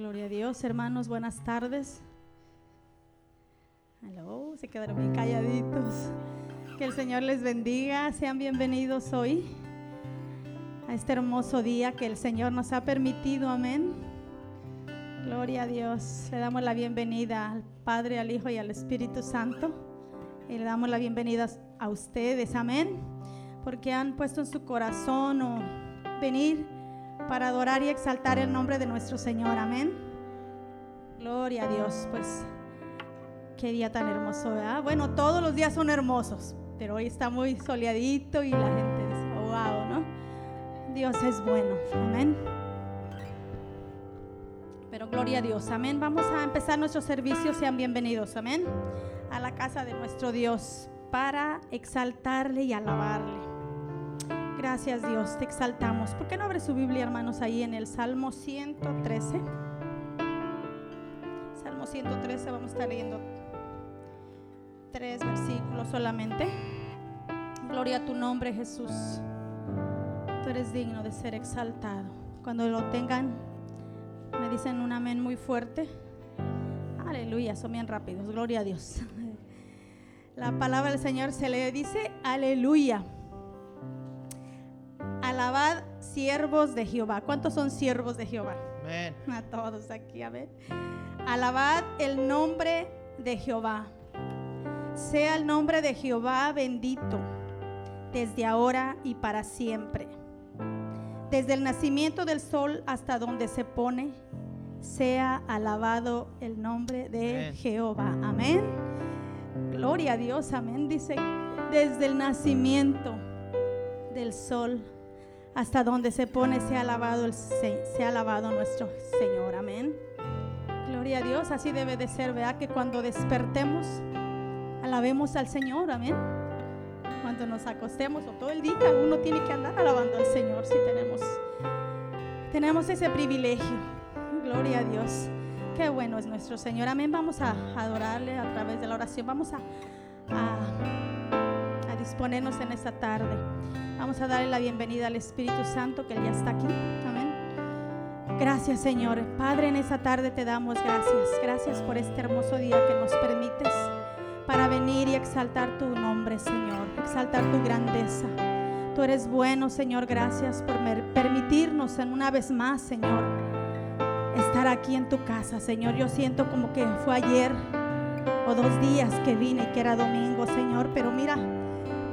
Gloria a Dios, hermanos, buenas tardes. Hello, se quedaron bien calladitos. Que el Señor les bendiga, sean bienvenidos hoy a este hermoso día que el Señor nos ha permitido, amén. Gloria a Dios, le damos la bienvenida al Padre, al Hijo y al Espíritu Santo. Y le damos la bienvenida a ustedes, amén. Porque han puesto en su corazón o venir para adorar y exaltar el nombre de nuestro Señor. Amén. Gloria a Dios. Pues qué día tan hermoso, ¿verdad? Bueno, todos los días son hermosos, pero hoy está muy soleadito y la gente dice, oh, wow, ¿no? Dios es bueno. Amén. Pero gloria a Dios. Amén. Vamos a empezar nuestro servicio. Sean bienvenidos. Amén. A la casa de nuestro Dios para exaltarle y alabarle. Gracias Dios, te exaltamos. ¿Por qué no abre su Biblia, hermanos, ahí en el Salmo 113? Salmo 113, vamos a estar leyendo tres versículos solamente. Gloria a tu nombre, Jesús. Tú eres digno de ser exaltado. Cuando lo tengan, me dicen un amén muy fuerte. Aleluya, son bien rápidos. Gloria a Dios. La palabra del Señor se le dice aleluya. Alabad siervos de Jehová. ¿Cuántos son siervos de Jehová? Amén. A todos aquí, a ver. Alabad el nombre de Jehová. Sea el nombre de Jehová bendito desde ahora y para siempre. Desde el nacimiento del sol hasta donde se pone, sea alabado el nombre de Amén. Jehová. Amén. Gloria a Dios, amén. Dice, desde el nacimiento del sol hasta donde se pone, sea alabado, el, alabado nuestro Señor. Amén. Gloria a Dios, así debe de ser, vea que cuando despertemos, alabemos al Señor. Amén. Cuando nos acostemos o todo el día, uno tiene que andar alabando al Señor si tenemos, tenemos ese privilegio. Gloria a Dios. Qué bueno es nuestro Señor. Amén. Vamos a adorarle a través de la oración. Vamos a, a, a disponernos en esta tarde. Vamos a darle la bienvenida al Espíritu Santo que ya está aquí. Amén. Gracias Señor. Padre, en esta tarde te damos gracias. Gracias por este hermoso día que nos permites para venir y exaltar tu nombre, Señor. Exaltar tu grandeza. Tú eres bueno, Señor. Gracias por permitirnos en una vez más, Señor, estar aquí en tu casa, Señor. Yo siento como que fue ayer o dos días que vine y que era domingo, Señor. Pero mira,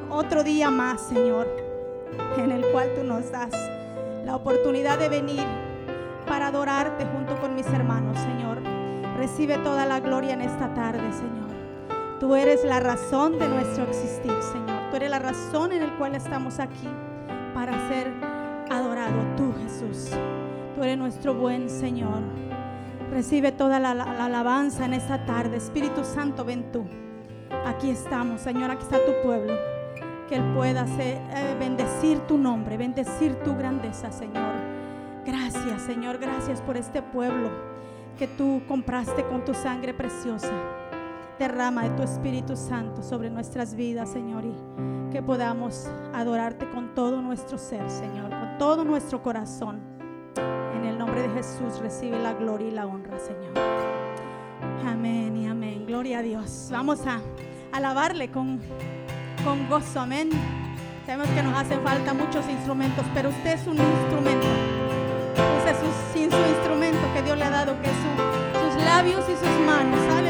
otro día más, Señor, en el cual tú nos das la oportunidad de venir para adorarte junto con mis hermanos, Señor. Recibe toda la gloria en esta tarde, Señor. Tú eres la razón de nuestro existir, Señor. Tú eres la razón en la cual estamos aquí para ser adorado. Tú, Jesús. Tú eres nuestro buen Señor. Recibe toda la, la- la alabanza en esta tarde. Espíritu Santo, ven tú. Aquí estamos, Señor. Aquí está tu pueblo. Que Él pueda eh, bendecir tu nombre, bendecir tu grandeza, Señor. Gracias, Señor. Gracias por este pueblo que tú compraste con tu sangre preciosa. Derrama de tu Espíritu Santo sobre nuestras vidas, Señor, y que podamos adorarte con todo nuestro ser, Señor, con todo nuestro corazón. En el nombre de Jesús recibe la gloria y la honra, Señor. Amén y amén. Gloria a Dios. Vamos a alabarle con, con gozo. Amén. Sabemos que nos hacen falta muchos instrumentos, pero usted es un instrumento. Use sin su instrumento que Dios le ha dado, que es su- sus labios y sus manos. Aleluya.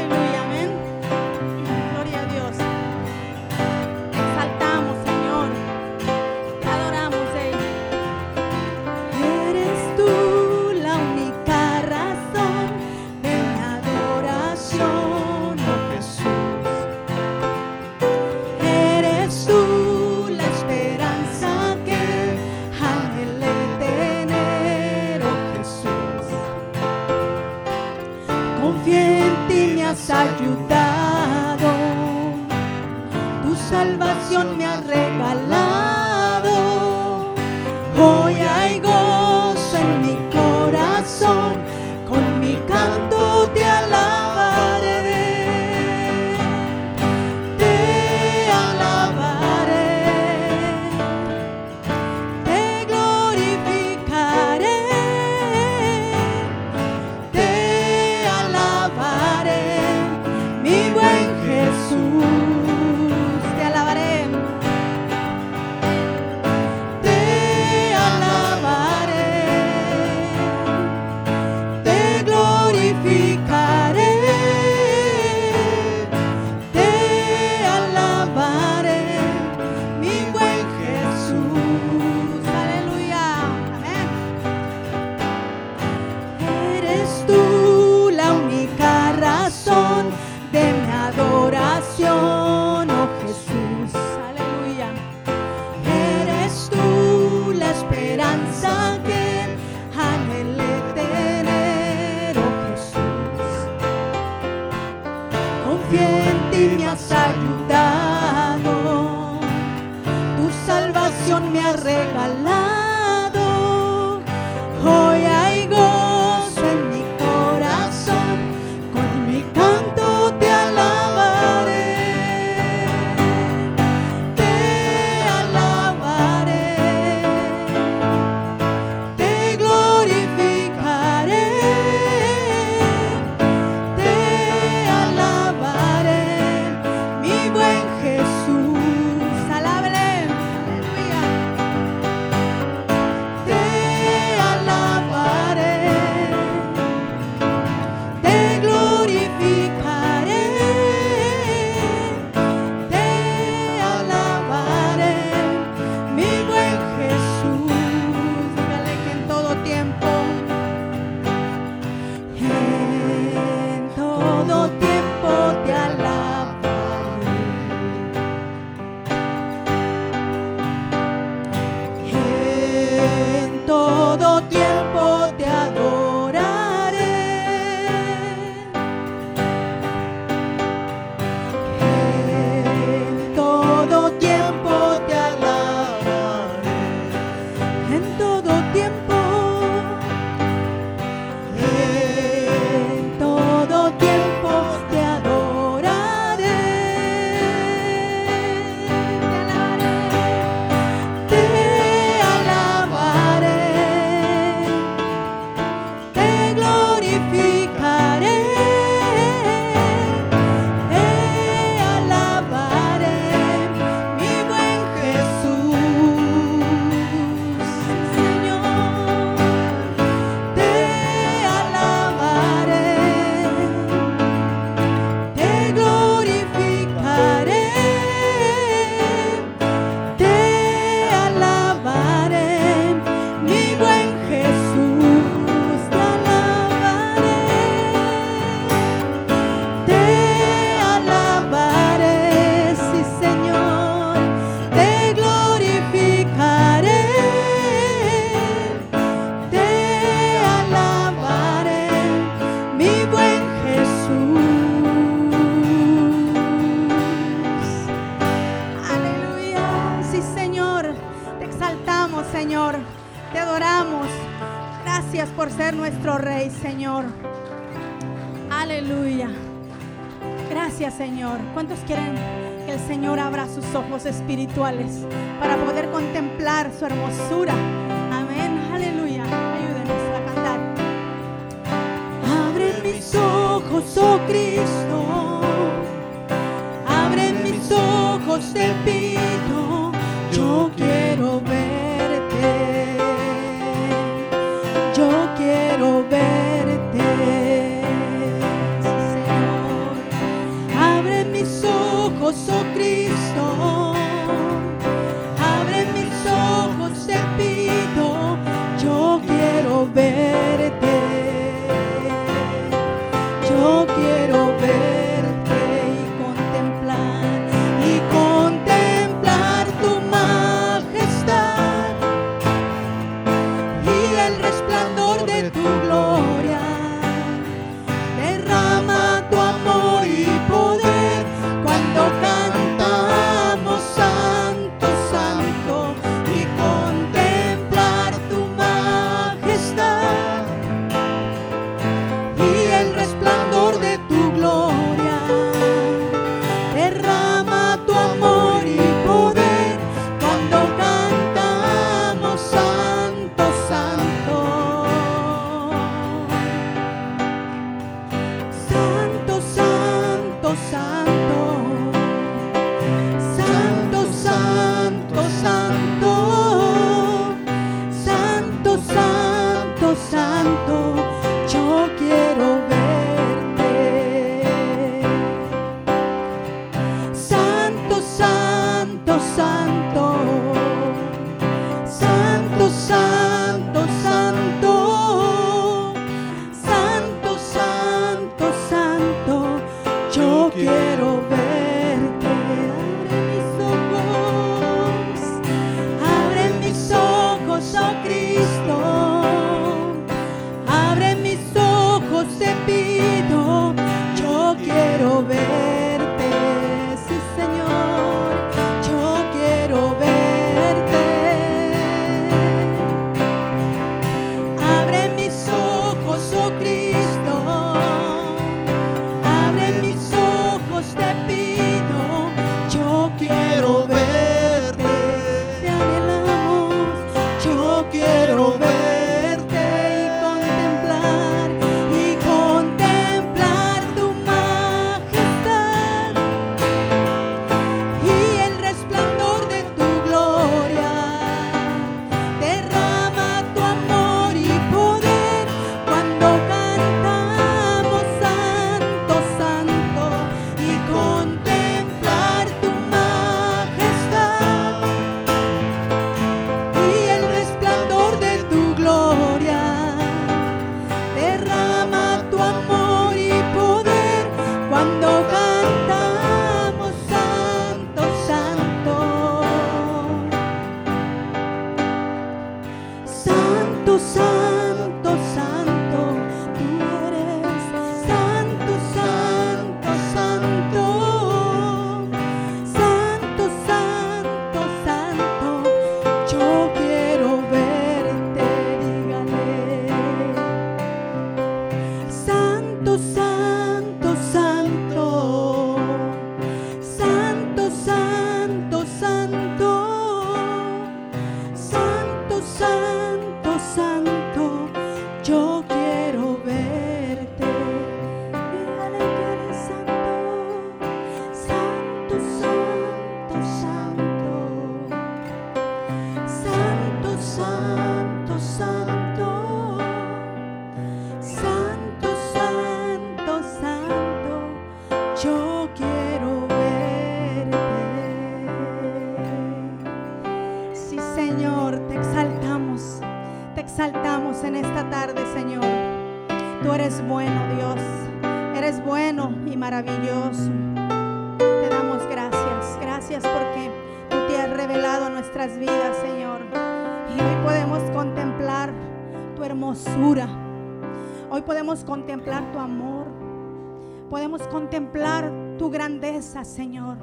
Contemplar tu grandeza, Señor.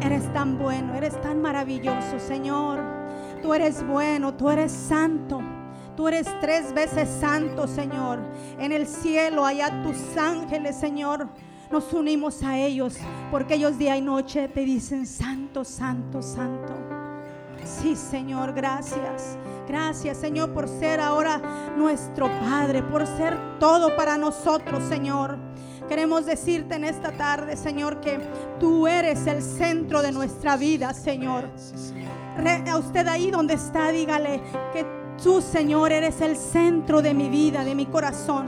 Eres tan bueno, eres tan maravilloso, Señor. Tú eres bueno, tú eres santo. Tú eres tres veces santo, Señor. En el cielo, allá tus ángeles, Señor. Nos unimos a ellos porque ellos día y noche te dicen, santo, santo, santo. Sí, Señor, gracias. Gracias, Señor, por ser ahora nuestro Padre, por ser todo para nosotros, Señor. Queremos decirte en esta tarde, Señor, que tú eres el centro de nuestra vida, Señor. a usted ahí donde está, dígale que tú, Señor, eres el centro de mi vida, de mi corazón.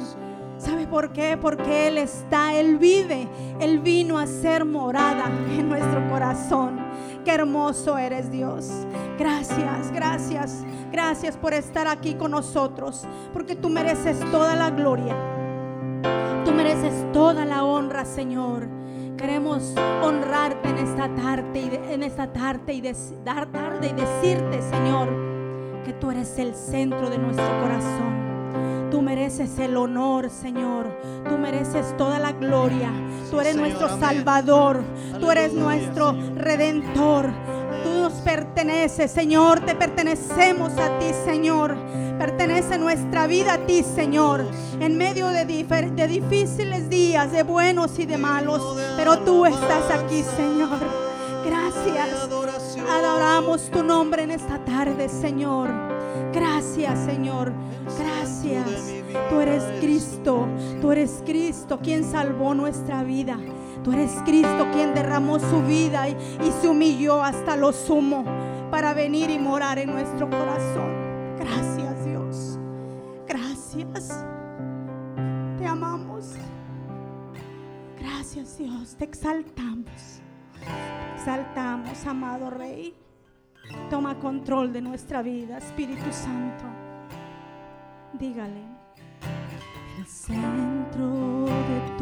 ¿Sabe por qué? Porque Él está, Él vive, Él vino a ser morada en nuestro corazón. Qué hermoso eres Dios. Gracias, gracias, gracias por estar aquí con nosotros, porque tú mereces toda la gloria. Tú mereces toda la honra, Señor. Queremos honrarte en esta tarde y en esta tarde y dar tarde y decirte, Señor, que tú eres el centro de nuestro corazón. Tú mereces el honor, Señor. Tú mereces toda la gloria. Tú eres nuestro Salvador. Tú eres nuestro Redentor. Tú nos perteneces, Señor. Te pertenecemos a ti, Señor. Pertenece nuestra vida a ti, Señor. En medio de, de difíciles días, de buenos y de malos. Pero tú estás aquí, Señor. Gracias. Adoramos tu nombre en esta tarde, Señor. Gracias, Señor. Gracias. Tú eres Cristo. Tú eres Cristo quien salvó nuestra vida. Tú eres Cristo quien derramó su vida y, se humilló hasta lo sumo para venir y morar en nuestro corazón. Gracias, Dios. Gracias. Te amamos. Gracias, Dios. Te exaltamos. Te exaltamos, amado Rey. Toma control de nuestra vida, Espíritu Santo. Dígale. El centro de Jesús.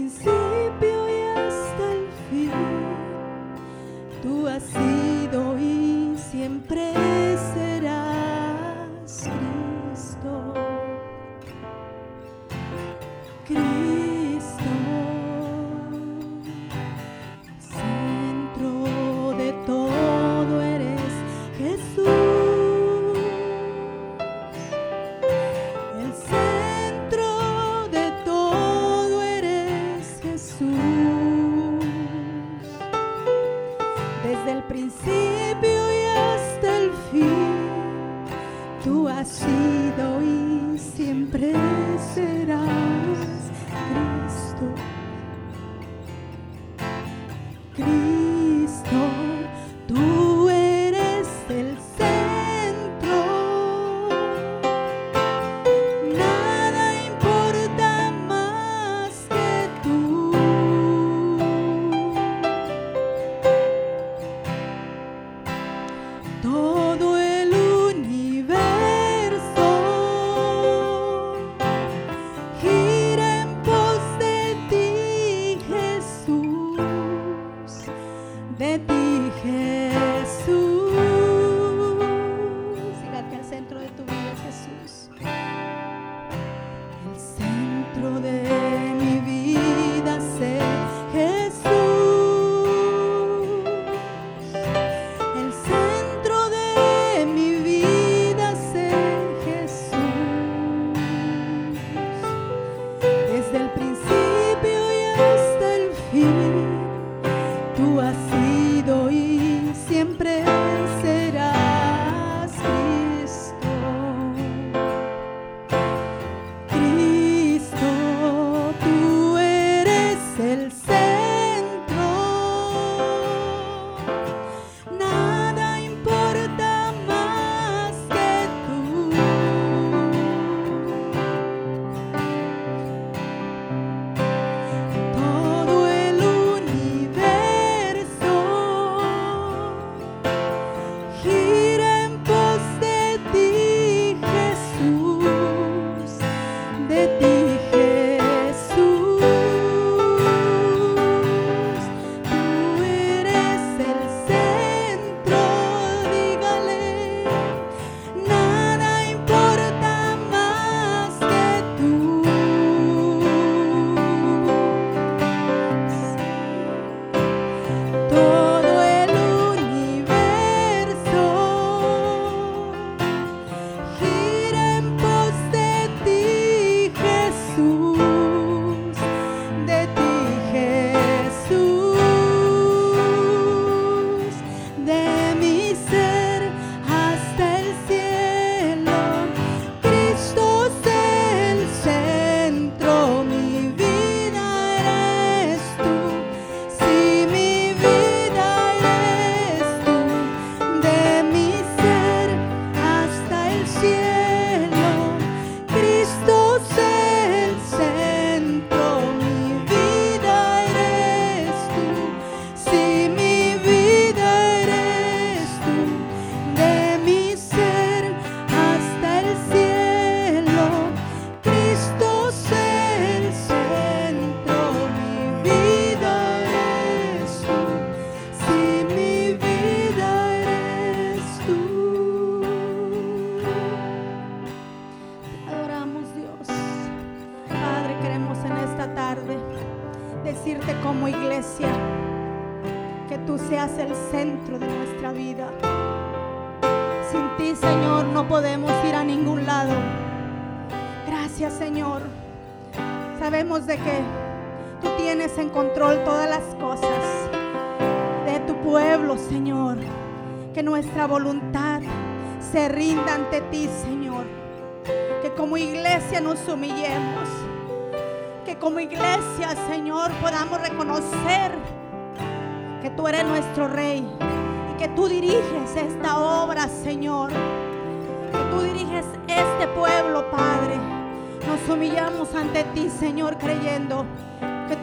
be here.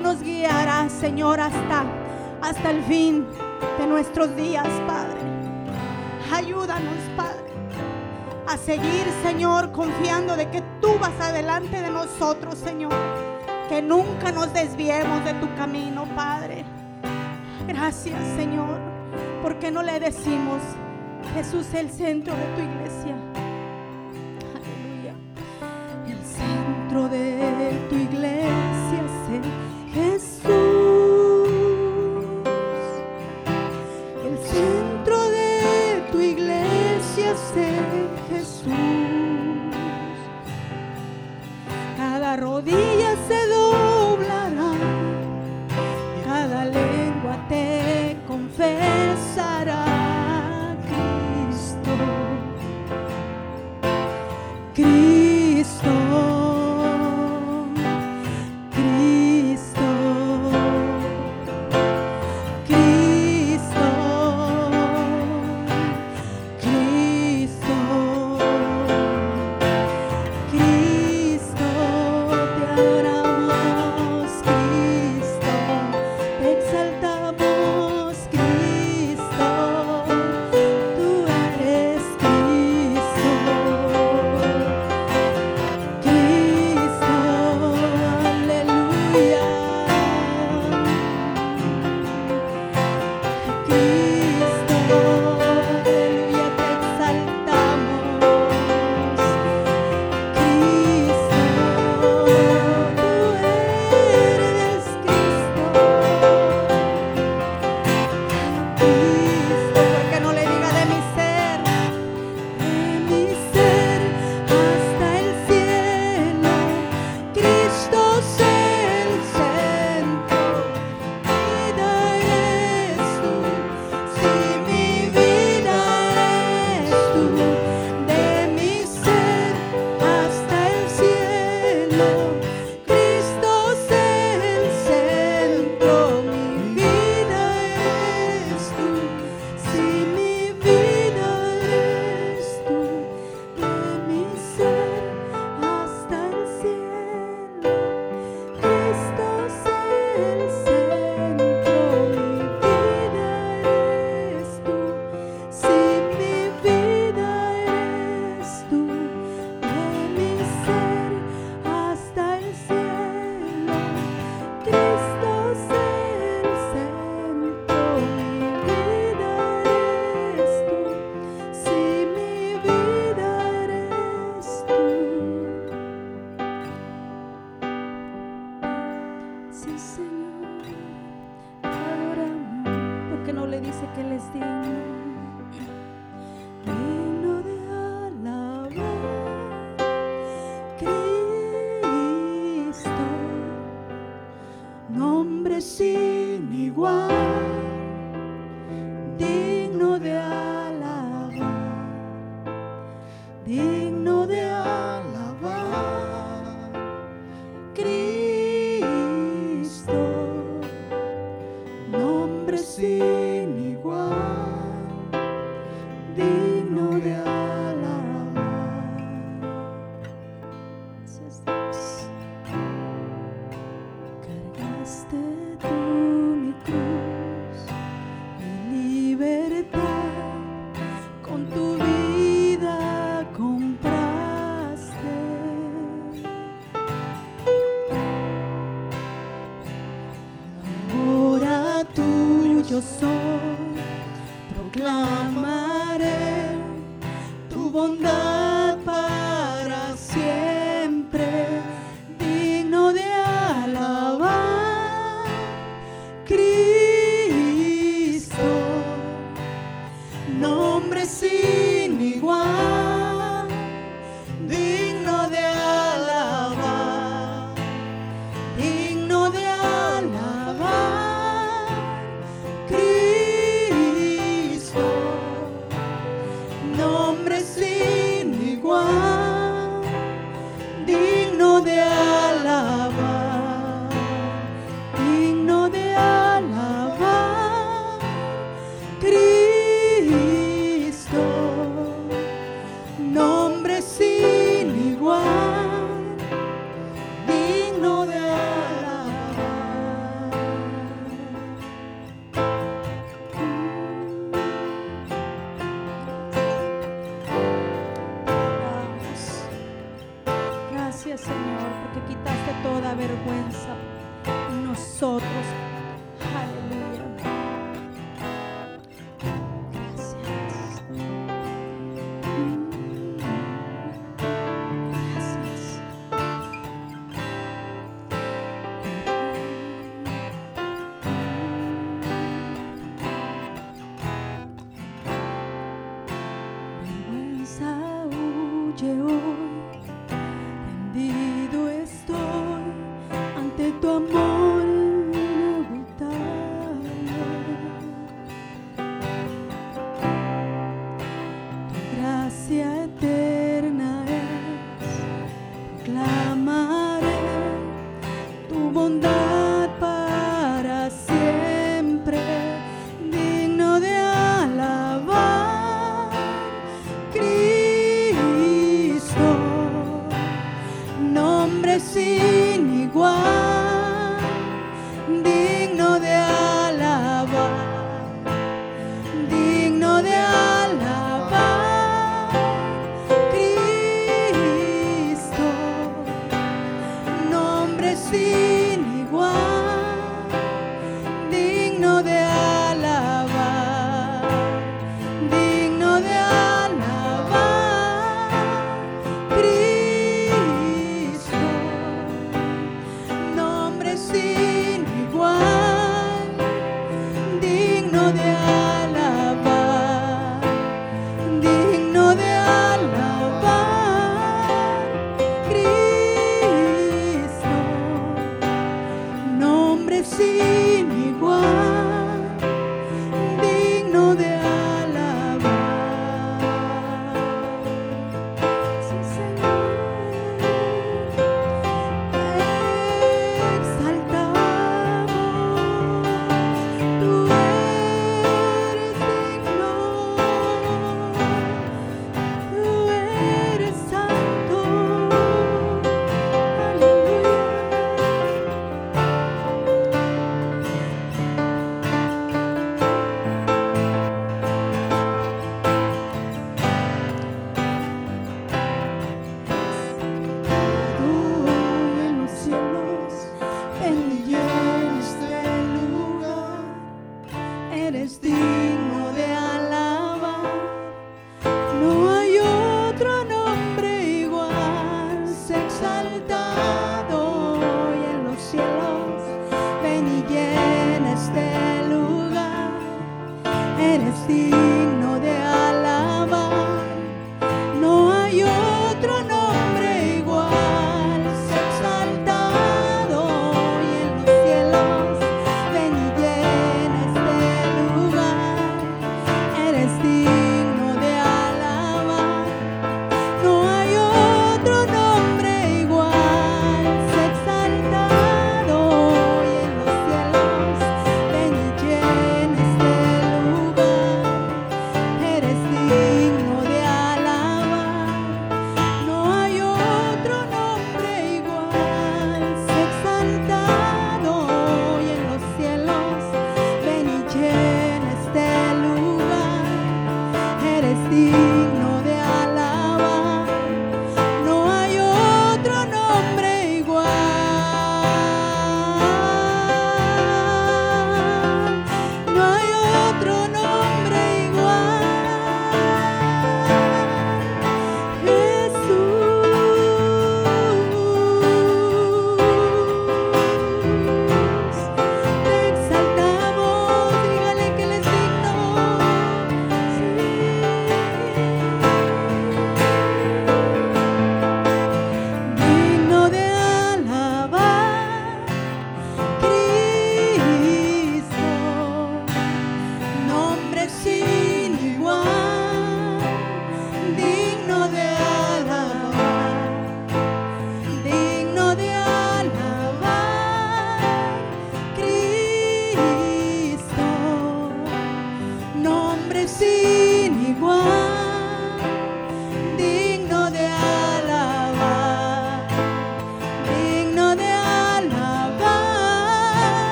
nos guiarás, Señor, hasta, hasta el fin de nuestros días, Padre. Ayúdanos, Padre, a seguir, Señor, confiando de que tú vas adelante de nosotros, Señor. Que nunca nos desviemos de tu camino, Padre. Gracias, Señor. porque no le decimos, Jesús, el centro de tu iglesia? Aleluya. El centro de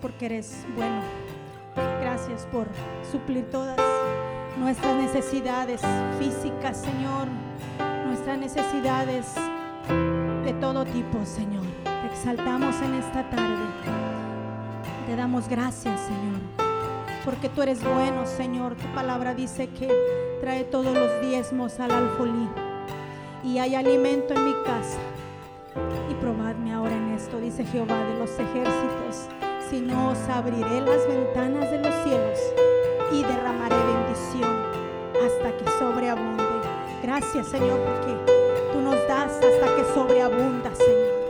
porque eres bueno. Gracias por suplir todas nuestras necesidades físicas, Señor. Nuestras necesidades de todo tipo, Señor. Te exaltamos en esta tarde. Te damos gracias, Señor, porque tú eres bueno, Señor. Tu palabra dice que trae todos los diezmos al alfolí y hay alimento en mi casa. Y probadme ahora en esto, dice Jehová de los ejércitos, si no os abriré las ventanas de los cielos y derramaré bendición hasta que sobreabunde. Gracias, Señor, porque tú nos das hasta que sobreabunda, Señor.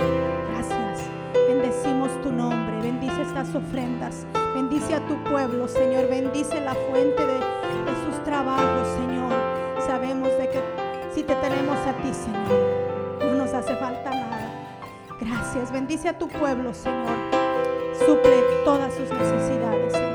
Gracias. Bendecimos tu nombre. Bendice estas ofrendas. Bendice a tu pueblo, Señor. Bendice la fuente de, de sus trabajos, Señor. Sabemos de que si te tenemos a ti, Señor, no nos hace falta nada. Gracias. Bendice a tu pueblo, Señor. Suple todas sus necesidades,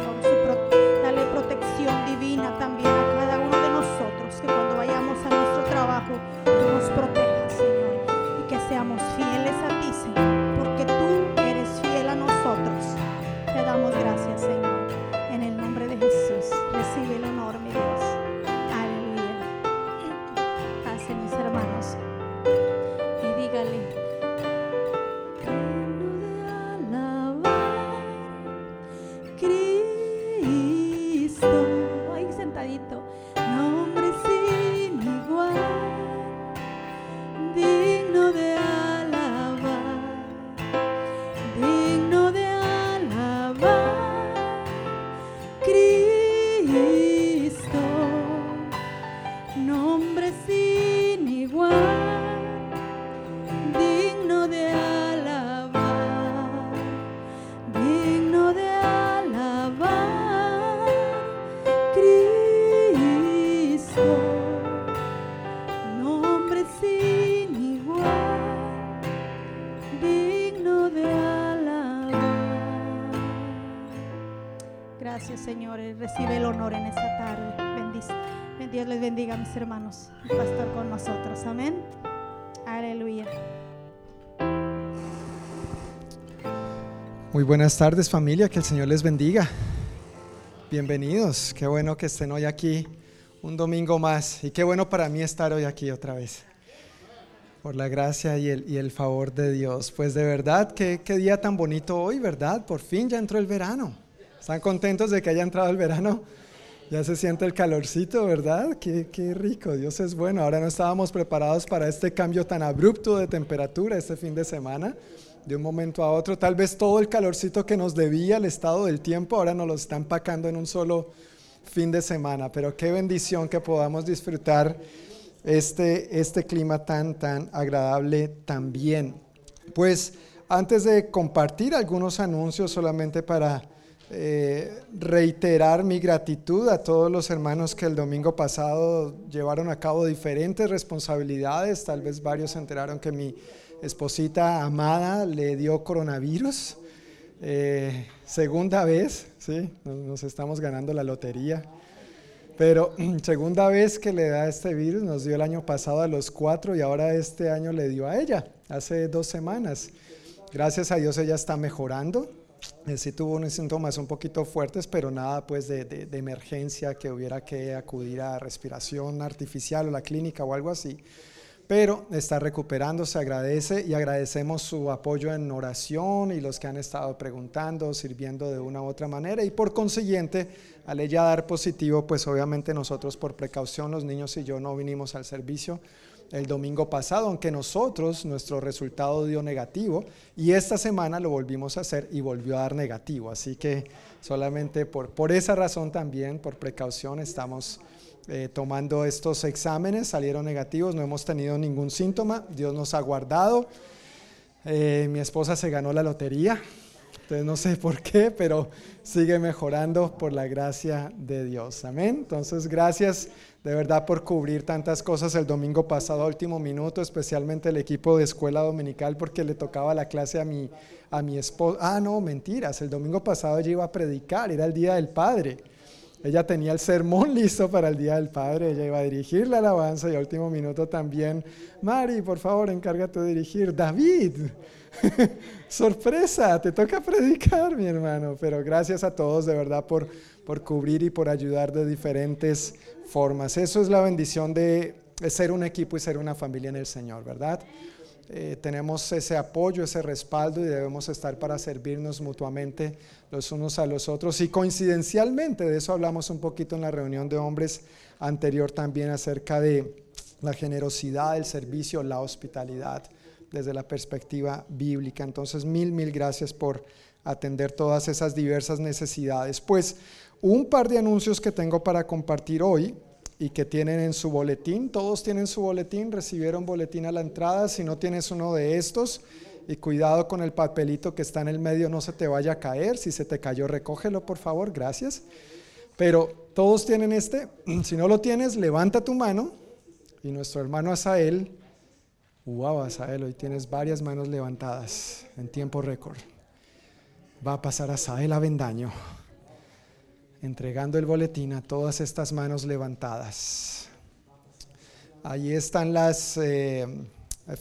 Y Recibe el honor en esta tarde. Bendice. Dios les bendiga, mis hermanos. Pastor con nosotros. Amén. Aleluya. Muy buenas tardes familia, que el Señor les bendiga. Bienvenidos, qué bueno que estén hoy aquí un domingo más y qué bueno para mí estar hoy aquí otra vez. Por la gracia y el, y el favor de Dios. Pues de verdad, qué, qué día tan bonito hoy, ¿verdad? Por fin ya entró el verano. ¿Están contentos de que haya entrado el verano? Ya se siente el calorcito, ¿verdad? Qué, qué rico, Dios es bueno. Ahora no estábamos preparados para este cambio tan abrupto de temperatura este fin de semana, de un momento a otro. Tal vez todo el calorcito que nos debía el estado del tiempo ahora nos lo están pacando en un solo fin de semana. Pero qué bendición que podamos disfrutar este, este clima tan, tan agradable también. Pues antes de compartir algunos anuncios solamente para eh, reiterar mi gratitud a todos los hermanos que el domingo pasado llevaron a cabo diferentes responsabilidades. Tal vez varios se enteraron que mi esposita amada le dio coronavirus. Eh, segunda vez, ¿sí? Nos estamos ganando la lotería. Pero segunda vez que le da este virus, nos dio el año pasado a los cuatro y ahora este año le dio a ella, hace dos semanas. Gracias a Dios ella está mejorando. Eh, sí tuvo unos síntomas un poquito fuertes, pero nada pues de, de, emergencia que hubiera que acudir a respiración artificial o la clínica o algo así. Pero está recuperando, se agradece y agradecemos su apoyo en oración y los que han estado preguntando, sirviendo de una u otra manera. Y por consiguiente, al ella dar positivo, pues obviamente nosotros por precaución, los niños y yo no vinimos al servicio el domingo pasado, aunque nosotros nuestro resultado dio negativo y esta semana lo volvimos a hacer y volvió a dar negativo, así que solamente por, por esa razón también, por precaución, estamos eh, tomando estos exámenes, salieron negativos, no hemos tenido ningún síntoma, Dios nos ha guardado. Eh, mi esposa se ganó la lotería, entonces no sé por qué, pero sigue mejorando por la gracia de Dios. Amén. Entonces, gracias de verdad por cubrir tantas cosas el domingo pasado último minuto, especialmente el equipo de escuela dominical, porque le tocaba la clase a mi, a mi esposa. Ah, no, mentiras, el domingo pasado yo iba a predicar, era el Día del Padre. Ella tenía el sermón listo para el Día del Padre, ella iba a dirigir la alabanza y a último minuto también, Mari, por favor, encárgate de dirigir. David, sorpresa, te toca predicar, mi hermano, pero gracias a todos de verdad por, por cubrir y por ayudar de diferentes formas. Eso es la bendición de ser un equipo y ser una familia en el Señor, ¿verdad? Eh, tenemos ese apoyo, ese respaldo y debemos estar para servirnos mutuamente los unos a los otros. Y coincidencialmente, de eso hablamos un poquito en la reunión de hombres anterior también acerca de la generosidad, el servicio, la hospitalidad desde la perspectiva bíblica. Entonces, mil, mil gracias por atender todas esas diversas necesidades. Pues un par de anuncios que tengo para compartir hoy y que tienen en su boletín. Todos tienen su boletín, recibieron boletín a la entrada. Si no tienes uno de estos, y cuidado con el papelito que está en el medio, no se te vaya a caer. Si se te cayó, recógelo, por favor, gracias. Pero todos tienen este. Si no lo tienes, levanta tu mano. Y nuestro hermano Asael, wow, Asael, hoy tienes varias manos levantadas en tiempo récord. Va a pasar Asael a Vendaño entregando el boletín a todas estas manos levantadas. Ahí están las eh,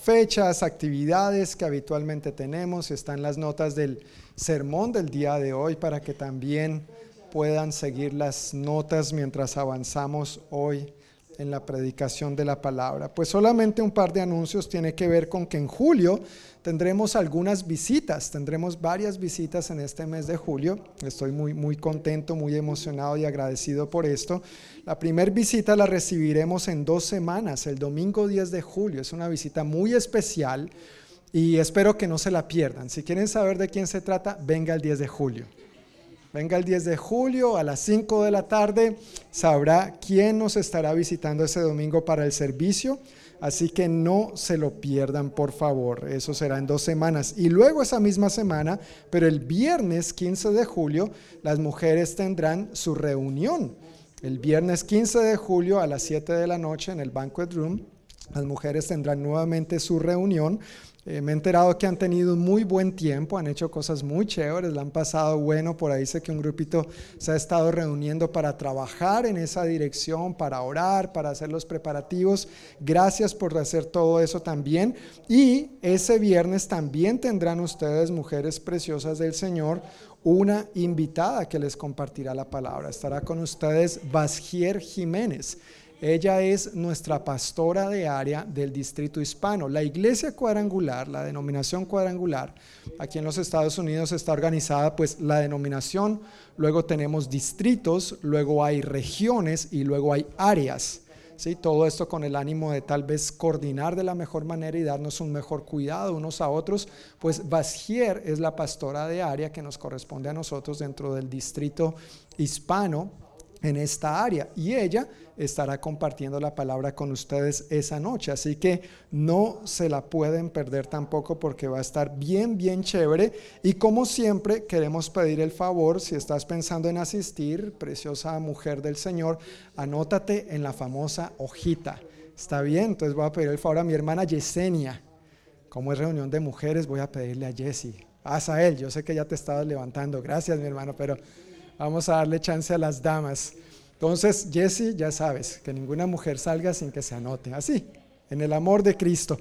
fechas, actividades que habitualmente tenemos, están las notas del sermón del día de hoy para que también puedan seguir las notas mientras avanzamos hoy en la predicación de la palabra. Pues solamente un par de anuncios tiene que ver con que en julio tendremos algunas visitas, tendremos varias visitas en este mes de julio. Estoy muy, muy contento, muy emocionado y agradecido por esto. La primera visita la recibiremos en dos semanas, el domingo 10 de julio. Es una visita muy especial y espero que no se la pierdan. Si quieren saber de quién se trata, venga el 10 de julio. Venga el 10 de julio a las 5 de la tarde, sabrá quién nos estará visitando ese domingo para el servicio. Así que no se lo pierdan, por favor. Eso será en dos semanas. Y luego esa misma semana, pero el viernes 15 de julio, las mujeres tendrán su reunión. El viernes 15 de julio a las 7 de la noche en el Banquet Room, las mujeres tendrán nuevamente su reunión eh, me he enterado que han tenido muy buen tiempo, han hecho cosas muy chéveres, la han pasado bueno. Por ahí sé que un grupito se ha estado reuniendo para trabajar en esa dirección, para orar, para hacer los preparativos. Gracias por hacer todo eso también. Y ese viernes también tendrán ustedes, mujeres preciosas del Señor, una invitada que les compartirá la palabra. Estará con ustedes Basgier Jiménez. Ella es nuestra pastora de área del distrito hispano. La iglesia cuadrangular, la denominación cuadrangular, aquí en los Estados Unidos está organizada pues la denominación, luego tenemos distritos, luego hay regiones y luego hay áreas. ¿sí? Todo esto con el ánimo de tal vez coordinar de la mejor manera y darnos un mejor cuidado unos a otros. Pues Basier es la pastora de área que nos corresponde a nosotros dentro del distrito hispano en esta área y ella estará compartiendo la palabra con ustedes esa noche. Así que no se la pueden perder tampoco porque va a estar bien, bien chévere. Y como siempre, queremos pedir el favor, si estás pensando en asistir, preciosa mujer del Señor, anótate en la famosa hojita. ¿Está bien? Entonces voy a pedir el favor a mi hermana Yesenia. Como es reunión de mujeres, voy a pedirle a Jessie. Haz a él, yo sé que ya te estabas levantando. Gracias, mi hermano, pero Vamos a darle chance a las damas. Entonces, Jesse, ya sabes, que ninguna mujer salga sin que se anote. Así, en el amor de Cristo.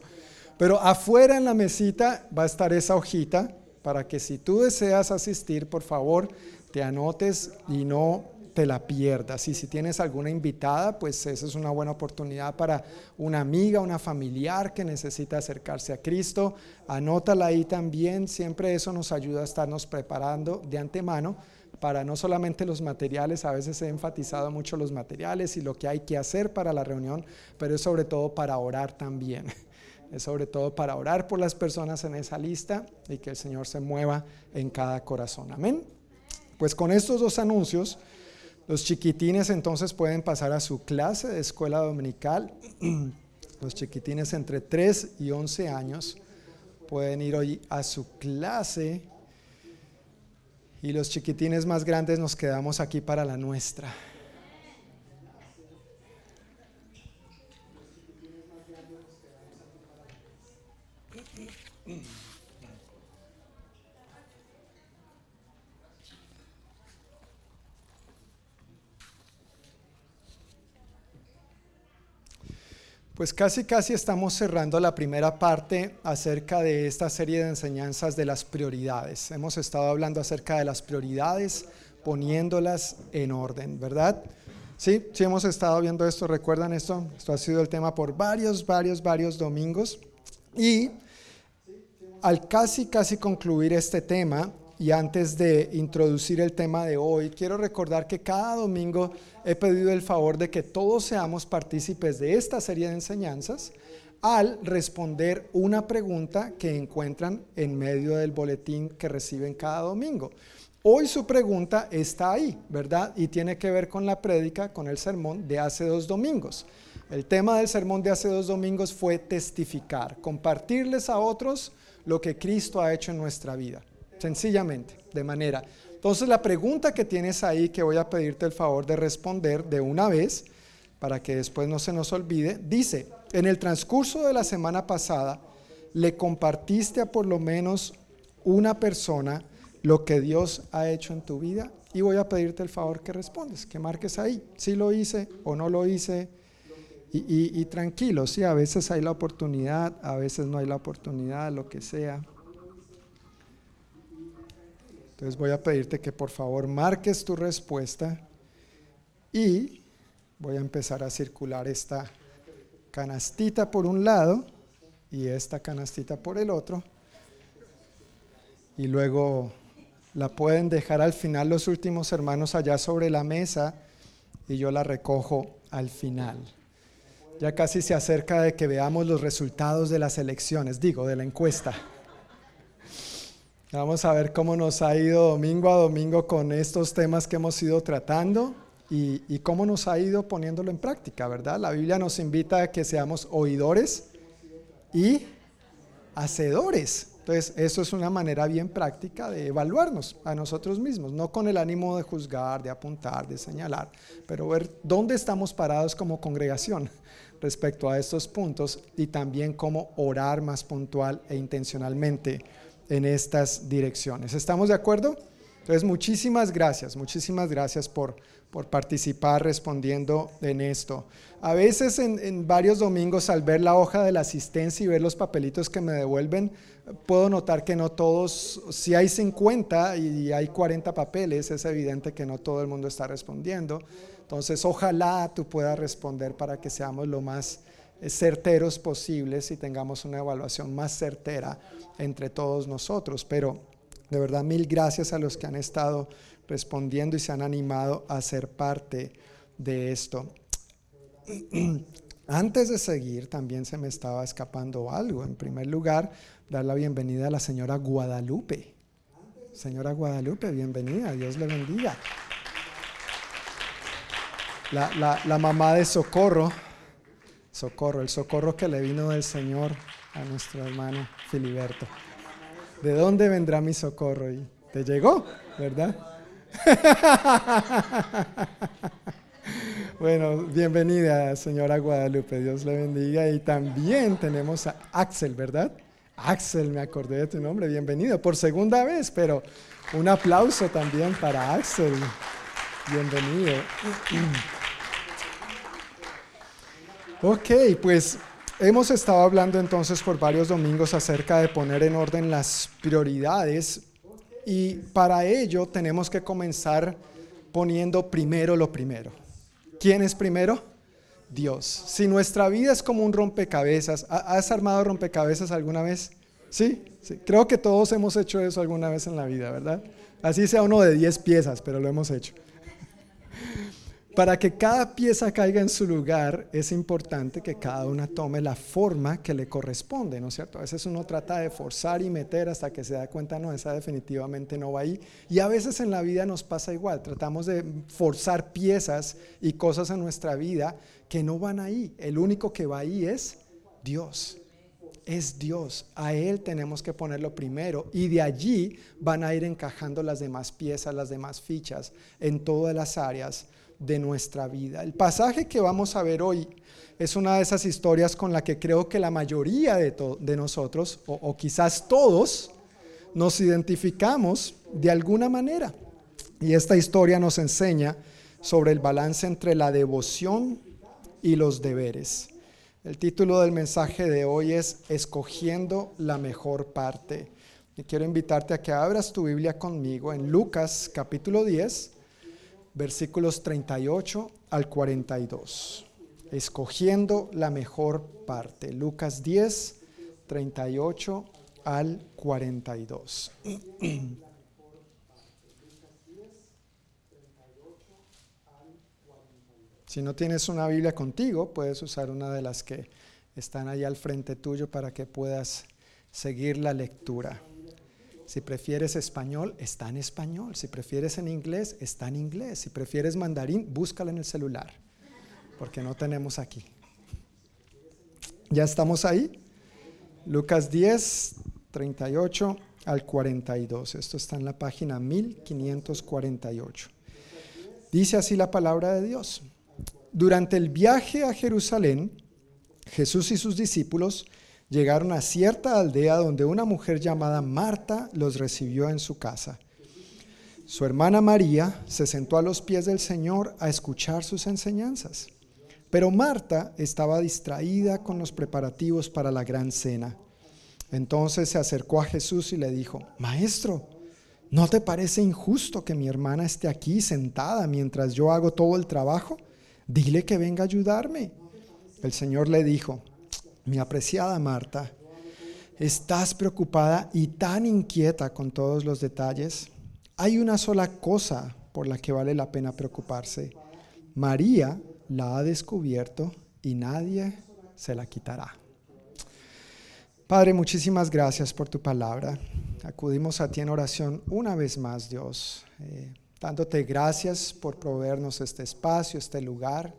Pero afuera en la mesita va a estar esa hojita para que si tú deseas asistir, por favor, te anotes y no te la pierdas. Y si tienes alguna invitada, pues esa es una buena oportunidad para una amiga, una familiar que necesita acercarse a Cristo. Anótala ahí también. Siempre eso nos ayuda a estarnos preparando de antemano para no solamente los materiales, a veces he enfatizado mucho los materiales y lo que hay que hacer para la reunión, pero es sobre todo para orar también. Es sobre todo para orar por las personas en esa lista y que el Señor se mueva en cada corazón. Amén. Pues con estos dos anuncios, los chiquitines entonces pueden pasar a su clase de escuela dominical. Los chiquitines entre 3 y 11 años pueden ir hoy a su clase y los chiquitines más grandes nos quedamos aquí para la nuestra. Pues casi casi estamos cerrando la primera parte acerca de esta serie de enseñanzas de las prioridades. Hemos estado hablando acerca de las prioridades, poniéndolas en orden, ¿verdad? Sí, sí hemos estado viendo esto, ¿recuerdan esto? Esto ha sido el tema por varios, varios, varios domingos. Y al casi, casi concluir este tema, y antes de introducir el tema de hoy, quiero recordar que cada domingo he pedido el favor de que todos seamos partícipes de esta serie de enseñanzas al responder una pregunta que encuentran en medio del boletín que reciben cada domingo. Hoy su pregunta está ahí, ¿verdad? Y tiene que ver con la prédica, con el sermón de hace dos domingos. El tema del sermón de hace dos domingos fue testificar, compartirles a otros lo que Cristo ha hecho en nuestra vida sencillamente, de manera. Entonces la pregunta que tienes ahí, que voy a pedirte el favor de responder de una vez, para que después no se nos olvide, dice, en el transcurso de la semana pasada, le compartiste a por lo menos una persona lo que Dios ha hecho en tu vida y voy a pedirte el favor que respondes, que marques ahí, si lo hice o no lo hice. Y, y tranquilo, sí, a veces hay la oportunidad, a veces no hay la oportunidad, lo que sea. Entonces voy a pedirte que por favor marques tu respuesta y voy a empezar a circular esta canastita por un lado y esta canastita por el otro. Y luego la pueden dejar al final los últimos hermanos allá sobre la mesa y yo la recojo al final. Ya casi se acerca de que veamos los resultados de las elecciones, digo, de la encuesta. Vamos a ver cómo nos ha ido domingo a domingo con estos temas que hemos ido tratando y, cómo nos ha ido poniéndolo en práctica, ¿verdad? La Biblia nos invita a que seamos oidores y hacedores. Entonces, eso es una manera bien práctica de evaluarnos a nosotros mismos, no con el ánimo de juzgar, de apuntar, de señalar, pero ver dónde estamos parados como congregación respecto a estos puntos y también cómo orar más puntual e intencionalmente en estas direcciones. ¿Estamos de acuerdo? Entonces, muchísimas gracias, muchísimas gracias por, por participar respondiendo en esto. A veces en, varios domingos al ver la hoja de la asistencia y ver los papelitos que me devuelven, puedo notar que no todos, si hay 50 y hay 40 papeles, es evidente que no todo el mundo está respondiendo. Entonces, ojalá tú puedas responder para que seamos lo más certeros posibles y tengamos una evaluación más certera entre todos nosotros. Pero de verdad, mil gracias a los que han estado respondiendo y se han animado a ser parte de esto. Antes de seguir, también se me estaba escapando algo. En primer lugar, dar la bienvenida a la señora Guadalupe. Señora Guadalupe, bienvenida, Dios le bendiga. la, mamá de Socorro, Socorro, el socorro que le vino del Señor a nuestro hermano Filiberto. ¿De dónde vendrá mi socorro? Y te llegó, ¿verdad? bueno, bienvenida, señora Guadalupe, Dios le bendiga. Y también tenemos a Axel, ¿verdad? Axel, me acordé de tu nombre, bienvenido por segunda vez, pero un aplauso también para Axel. Bienvenido. Ok, pues hemos estado hablando entonces por varios domingos acerca de poner en orden las prioridades y para ello tenemos que comenzar poniendo primero lo primero. ¿Quién es primero? Dios. Si nuestra vida es como un rompecabezas, ¿has armado rompecabezas alguna vez? ¿Sí? ¿Sí? Creo que todos hemos hecho eso alguna vez en la vida, ¿verdad? Así sea uno de 10 piezas, pero lo hemos hecho. Para que cada pieza caiga en su lugar, es importante que cada una tome la forma que le corresponde, ¿no es cierto? A veces uno trata de forzar y meter hasta que se da cuenta, no, esa definitivamente no va ahí. Y a veces en la vida nos pasa igual, tratamos de forzar piezas y cosas en nuestra vida que no van ahí. El único que va ahí es Dios. Es Dios. A Él tenemos que ponerlo primero y de allí van a ir encajando las demás piezas, las demás fichas en todas las áreas de nuestra vida. El pasaje que vamos a ver hoy es una de esas historias con la que creo que la mayoría de, de nosotros, o, o quizás todos, nos identificamos de alguna manera. Y esta historia nos enseña sobre el balance entre la devoción y los deberes. El título del mensaje de hoy es Escogiendo la mejor parte. Y quiero invitarte a que abras tu Biblia conmigo en Lucas capítulo 10, versículos 38 al 42. Escogiendo la mejor parte. Lucas 10, 38 al 42. Si no tienes una Biblia contigo, puedes usar una de las que están ahí al frente tuyo para que puedas seguir la lectura. Si prefieres español, está en español. Si prefieres en inglés, está en inglés. Si prefieres mandarín, búscalo en el celular, porque no tenemos aquí. ¿Ya estamos ahí? Lucas 10, 38 al 42. Esto está en la página 1548. Dice así la palabra de Dios. Durante el viaje a Jerusalén, Jesús y sus discípulos llegaron a cierta aldea donde una mujer llamada Marta los recibió en su casa. Su hermana María se sentó a los pies del Señor a escuchar sus enseñanzas, pero Marta estaba distraída con los preparativos para la gran cena. Entonces se acercó a Jesús y le dijo, Maestro, ¿no te parece injusto que mi hermana esté aquí sentada mientras yo hago todo el trabajo? Dile que venga a ayudarme. El Señor le dijo, mi apreciada Marta, estás preocupada y tan inquieta con todos los detalles. Hay una sola cosa por la que vale la pena preocuparse. María la ha descubierto y nadie se la quitará. Padre, muchísimas gracias por tu palabra. Acudimos a ti en oración una vez más, Dios, eh, dándote gracias por proveernos este espacio, este lugar.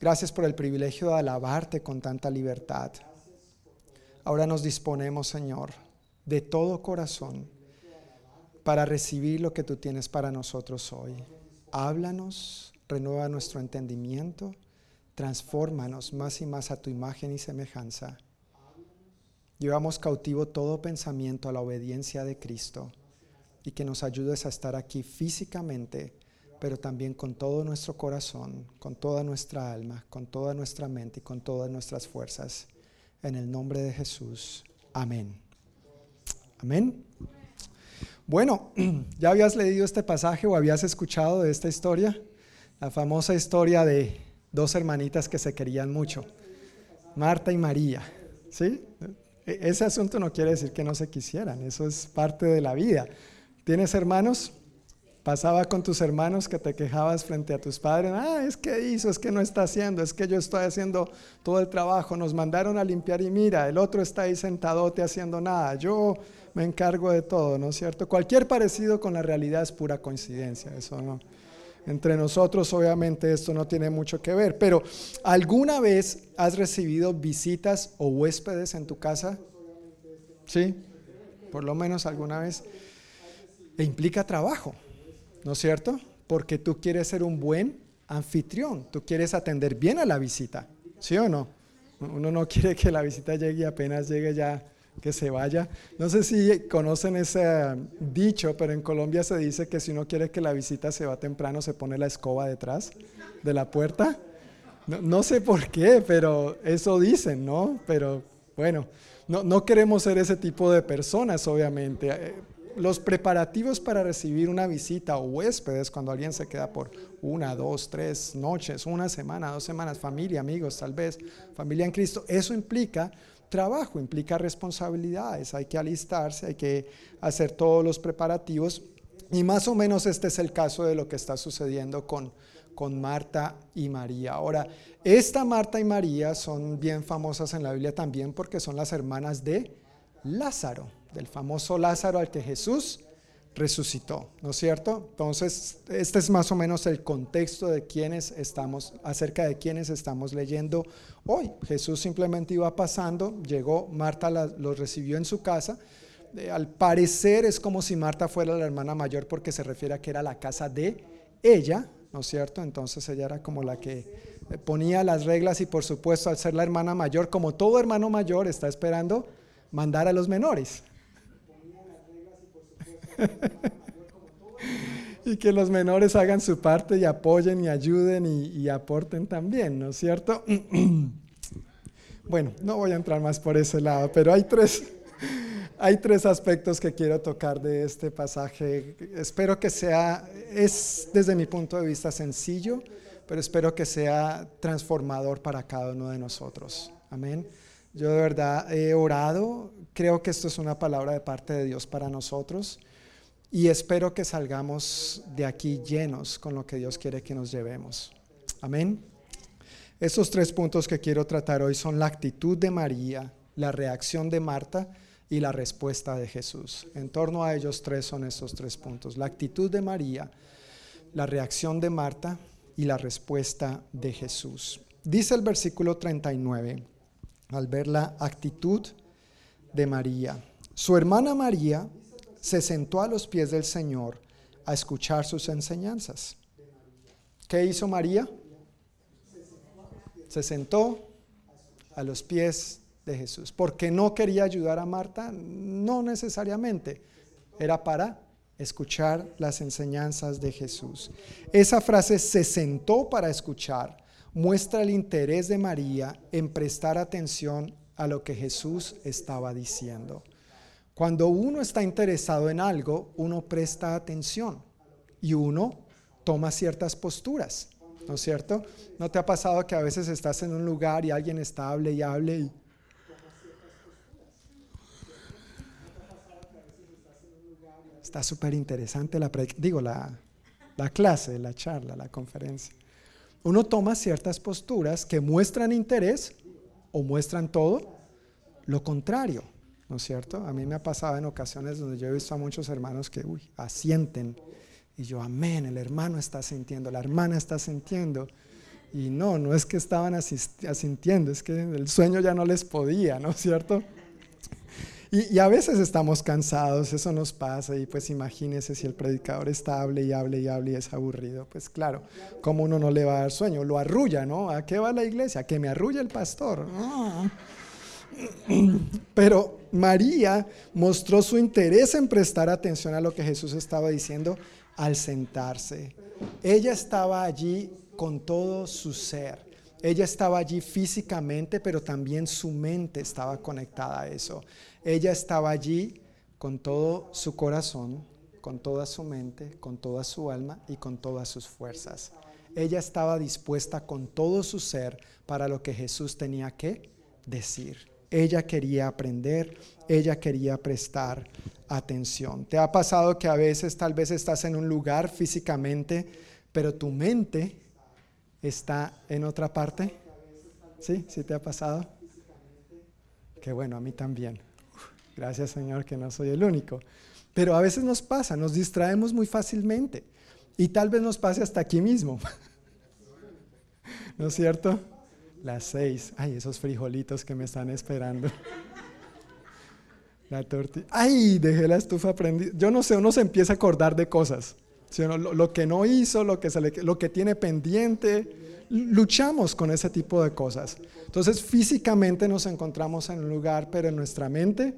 Gracias por el privilegio de alabarte con tanta libertad. Ahora nos disponemos, Señor, de todo corazón para recibir lo que tú tienes para nosotros hoy. Háblanos, renueva nuestro entendimiento, transfórmanos más y más a tu imagen y semejanza. Llevamos cautivo todo pensamiento a la obediencia de Cristo y que nos ayudes a estar aquí físicamente pero también con todo nuestro corazón, con toda nuestra alma, con toda nuestra mente y con todas nuestras fuerzas. En el nombre de Jesús. Amén. Amén. Bueno, ¿ya habías leído este pasaje o habías escuchado de esta historia? La famosa historia de dos hermanitas que se querían mucho, Marta y María. ¿Sí? E-, ese asunto no quiere decir que no se quisieran, eso es parte de la vida. ¿Tienes hermanos? Pasaba con tus hermanos que te quejabas frente a tus padres, ah, es que hizo, es que no está haciendo, es que yo estoy haciendo todo el trabajo, nos mandaron a limpiar y mira, el otro está ahí sentadote haciendo nada, yo me encargo de todo, ¿no es cierto? Cualquier parecido con la realidad es pura coincidencia, eso no, Entre nosotros obviamente esto no tiene mucho que ver, pero ¿alguna vez has recibido visitas o huéspedes en tu casa? Sí, por lo menos alguna vez. E implica trabajo, ¿no es cierto? Porque tú quieres ser un buen anfitrión, tú quieres atender bien a la visita, ¿sí o no? Uno no quiere que la visita llegue y apenas llegue ya que se vaya. No sé si conocen ese dicho, pero en Colombia se dice que si uno quiere que la visita se va temprano, se pone la escoba detrás de la puerta. No, sé por qué, pero eso dicen, ¿no? Pero bueno, no, no queremos ser ese tipo de personas, obviamente. Los preparativos para recibir una visita o huéspedes, cuando alguien se queda por una, dos, tres noches, una semana, dos semanas, familia, amigos, tal vez, familia en Cristo, eso implica trabajo, implica responsabilidades, hay que alistarse, hay que hacer todos los preparativos. Y más o menos este es el caso de lo que está sucediendo con, con Marta y María. Ahora, esta Marta y María son bien famosas en la Biblia también porque son las hermanas de Lázaro, del famoso Lázaro al que Jesús resucitó, ¿no es cierto? Entonces, este es más o menos el contexto de quienes estamos, acerca de quienes estamos leyendo hoy. Jesús simplemente iba pasando, llegó, Marta lo recibió en su casa. Eh, al parecer es como si Marta fuera la hermana mayor porque se refiere a que era la casa de ella, ¿no es cierto? Entonces ella era como la que eh, ponía las reglas y por supuesto al ser la hermana mayor, como todo hermano mayor está esperando mandar a los menores. y que los menores hagan su parte y apoyen y ayuden y, aporten también, ¿no es cierto? bueno, no voy a entrar más por ese lado, pero hay tres, hay tres aspectos que quiero tocar de este pasaje. Espero que sea, es desde mi punto de vista sencillo, pero espero que sea transformador para cada uno de nosotros. Amén. Yo de verdad he orado, creo que esto es una palabra de parte de Dios para nosotros. Y espero que salgamos de aquí llenos con lo que Dios quiere que nos llevemos. Amén. Estos tres puntos que quiero tratar hoy son la actitud de María, la reacción de Marta y la respuesta de Jesús. En torno a ellos tres son estos tres puntos. La actitud de María, la reacción de Marta y la respuesta de Jesús. Dice el versículo 39, al ver la actitud de María. Su hermana María se sentó a los pies del Señor a escuchar sus enseñanzas. ¿Qué hizo María? Se sentó a los pies de Jesús. ¿Porque no quería ayudar a Marta? No necesariamente. Era para escuchar las enseñanzas de Jesús. Esa frase se sentó para escuchar muestra el interés de María en prestar atención a lo que Jesús estaba diciendo. Cuando uno está interesado en algo, uno presta atención y uno toma ciertas posturas, ¿no es cierto? ¿No te ha pasado que a veces estás en un lugar y alguien está hable y hable y... Está súper interesante la, digo, la, la clase, la charla, la conferencia. Uno toma ciertas posturas que muestran interés o muestran todo lo contrario. ¿No es cierto? A mí me ha pasado en ocasiones donde yo he visto a muchos hermanos que, uy, asienten. Y yo, amén, el hermano está sintiendo, la hermana está sintiendo. Y no, no es que estaban asintiendo, es que el sueño ya no les podía, ¿no es cierto? Y, a veces estamos cansados, eso nos pasa, y pues imagínese si el predicador está hable y hable y hable y es aburrido, pues claro, como uno no le va a dar sueño? Lo arrulla, ¿no? ¿A qué va la iglesia? ¿A que me arrulla el pastor? Pero María mostró su interés en prestar atención a lo que Jesús estaba diciendo al sentarse. Ella estaba allí con todo su ser. Ella estaba allí físicamente, pero también su mente estaba conectada a eso. Ella estaba allí con todo su corazón, con toda su mente, con toda su alma y con todas sus fuerzas. Ella estaba dispuesta con todo su ser para lo que Jesús tenía que decir. Ella quería aprender, ella quería prestar atención. ¿Te ha pasado que a veces tal vez estás en un lugar físicamente, pero tu mente está en otra parte? ¿Sí? ¿Sí te ha pasado? Qué bueno, a mí también. Gracias Señor que no soy el único. Pero a veces nos pasa, nos distraemos muy fácilmente. Y tal vez nos pase hasta aquí mismo. ¿No es cierto? Las seis. Ay, esos frijolitos que me están esperando. La tortilla. Ay, dejé la estufa prendida. Yo no sé, uno se empieza a acordar de cosas. Sino lo, que no hizo, lo que, se lo que tiene pendiente. Luchamos con ese tipo de cosas. Entonces, físicamente nos encontramos en un lugar, pero en nuestra mente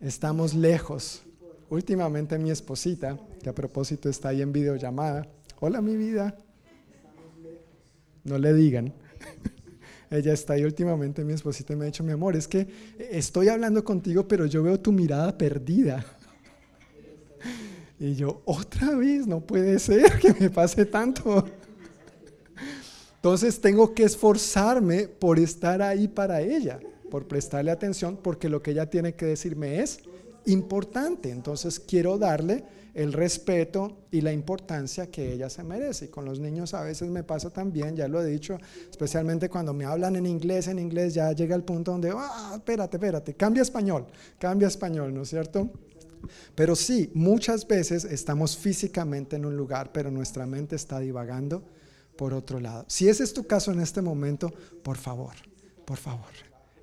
estamos lejos. Últimamente mi esposita, que a propósito está ahí en videollamada, hola mi vida, no le digan. Ella está ahí últimamente, mi esposita me ha dicho, mi amor, es que estoy hablando contigo, pero yo veo tu mirada perdida. Y yo, otra vez, no puede ser que me pase tanto. Entonces tengo que esforzarme por estar ahí para ella, por prestarle atención, porque lo que ella tiene que decirme es importante. Entonces quiero darle el respeto y la importancia que ella se merece. Y con los niños a veces me pasa también, ya lo he dicho, especialmente cuando me hablan en inglés, en inglés ya llega el punto donde, ah, espérate, espérate, cambia español, cambia español, ¿no es cierto? Pero sí, muchas veces estamos físicamente en un lugar, pero nuestra mente está divagando por otro lado. Si ese es tu caso en este momento, por favor, por favor,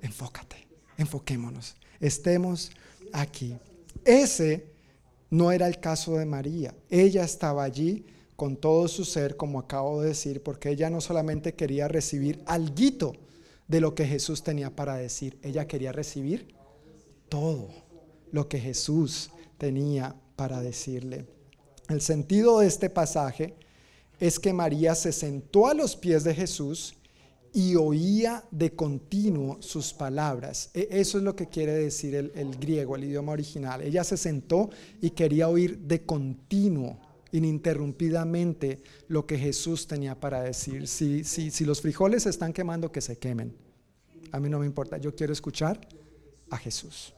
enfócate, enfoquémonos, estemos aquí. Ese no era el caso de María. Ella estaba allí con todo su ser, como acabo de decir, porque ella no solamente quería recibir algo de lo que Jesús tenía para decir, ella quería recibir todo lo que Jesús tenía para decirle. El sentido de este pasaje es que María se sentó a los pies de Jesús y oía de continuo sus palabras. E, eso es lo que quiere decir el, griego, el idioma original. Ella se sentó y quería oír de continuo, ininterrumpidamente, lo que Jesús tenía para decir. Si, si, si los frijoles se están quemando, que se quemen. A mí no me importa, yo quiero escuchar a Jesús.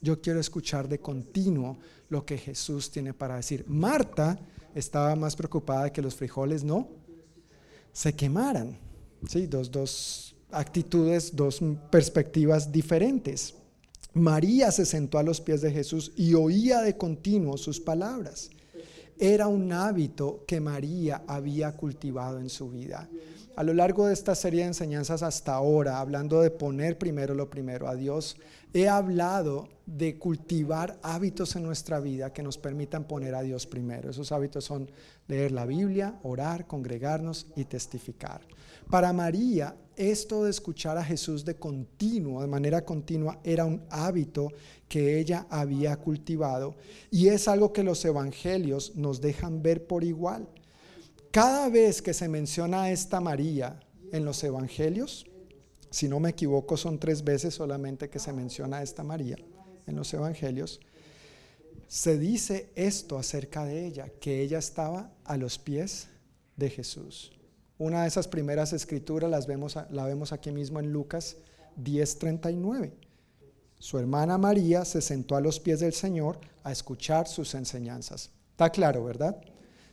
Yo quiero escuchar de continuo lo que Jesús tiene para decir. Marta estaba más preocupada de que los frijoles no se quemaran. ¿Sí? dos, dos actitudes, dos perspectivas diferentes. María se sentó a los pies de Jesús y oía de continuo sus palabras. Era un hábito que María había cultivado en su vida. A lo largo de esta serie de enseñanzas hasta ahora, hablando de poner primero lo primero a Dios, he hablado de cultivar hábitos en nuestra vida que nos permitan poner a Dios primero. Esos hábitos son leer la Biblia, orar, congregarnos y testificar. Para María, esto de escuchar a Jesús de continuo, de manera continua, era un hábito que ella había cultivado y es algo que los evangelios nos dejan ver por igual. Cada vez que se menciona a esta María en los evangelios, si no me equivoco, son tres veces solamente que se menciona a esta María en los evangelios, se dice esto acerca de ella, que ella estaba a los pies de Jesús. Una de esas primeras escrituras las vemos, la vemos aquí mismo en Lucas 10:39. Su hermana María se sentó a los pies del Señor a escuchar sus enseñanzas. Está claro, ¿verdad?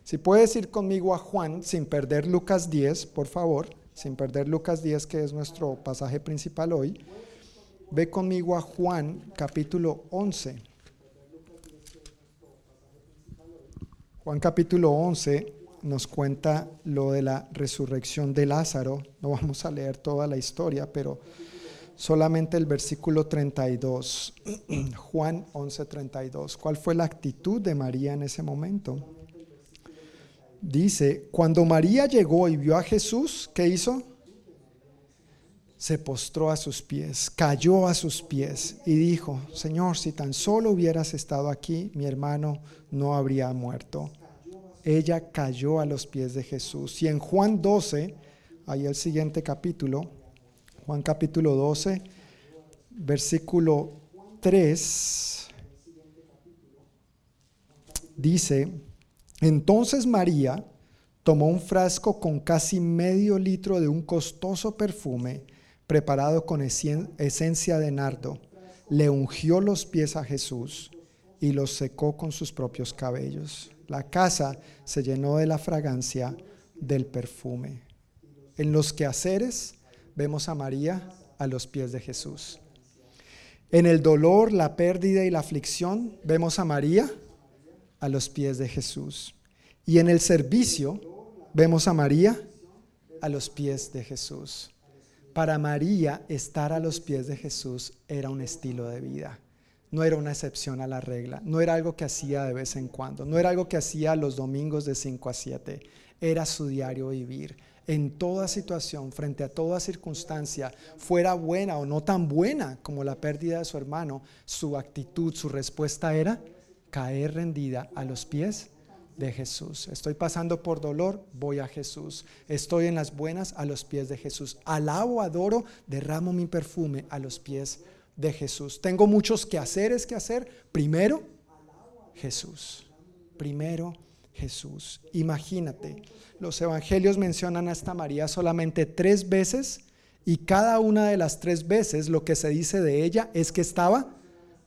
Si puedes ir conmigo a Juan sin perder Lucas 10, por favor, sin perder Lucas 10, que es nuestro pasaje principal hoy. Ve conmigo a Juan capítulo 11. Juan capítulo 11 nos cuenta lo de la resurrección de Lázaro. No vamos a leer toda la historia, pero solamente el versículo 32, Juan 11:32. ¿Cuál fue la actitud de María en ese momento? Dice, cuando María llegó y vio a Jesús, ¿qué hizo? Se postró a sus pies, cayó a sus pies y dijo, Señor, si tan solo hubieras estado aquí, mi hermano no habría muerto ella cayó a los pies de Jesús. Y en Juan 12, ahí el siguiente capítulo, Juan capítulo 12, versículo 3, dice, entonces María tomó un frasco con casi medio litro de un costoso perfume preparado con esencia de nardo, le ungió los pies a Jesús y los secó con sus propios cabellos. La casa se llenó de la fragancia del perfume. En los quehaceres vemos a María a los pies de Jesús. En el dolor, la pérdida y la aflicción vemos a María a los pies de Jesús. Y en el servicio vemos a María a los pies de Jesús. Para María, estar a los pies de Jesús era un estilo de vida. No era una excepción a la regla, no era algo que hacía de vez en cuando, no era algo que hacía los domingos de 5 a 7, era su diario vivir. En toda situación, frente a toda circunstancia, fuera buena o no tan buena como la pérdida de su hermano, su actitud, su respuesta era caer rendida a los pies de Jesús. Estoy pasando por dolor, voy a Jesús. Estoy en las buenas, a los pies de Jesús. Alabo, adoro, derramo mi perfume a los pies de Jesús. Tengo muchos quehaceres que hacer. Primero, Jesús. Primero, Jesús. Imagínate, los evangelios mencionan a esta María solamente tres veces y cada una de las tres veces lo que se dice de ella es que estaba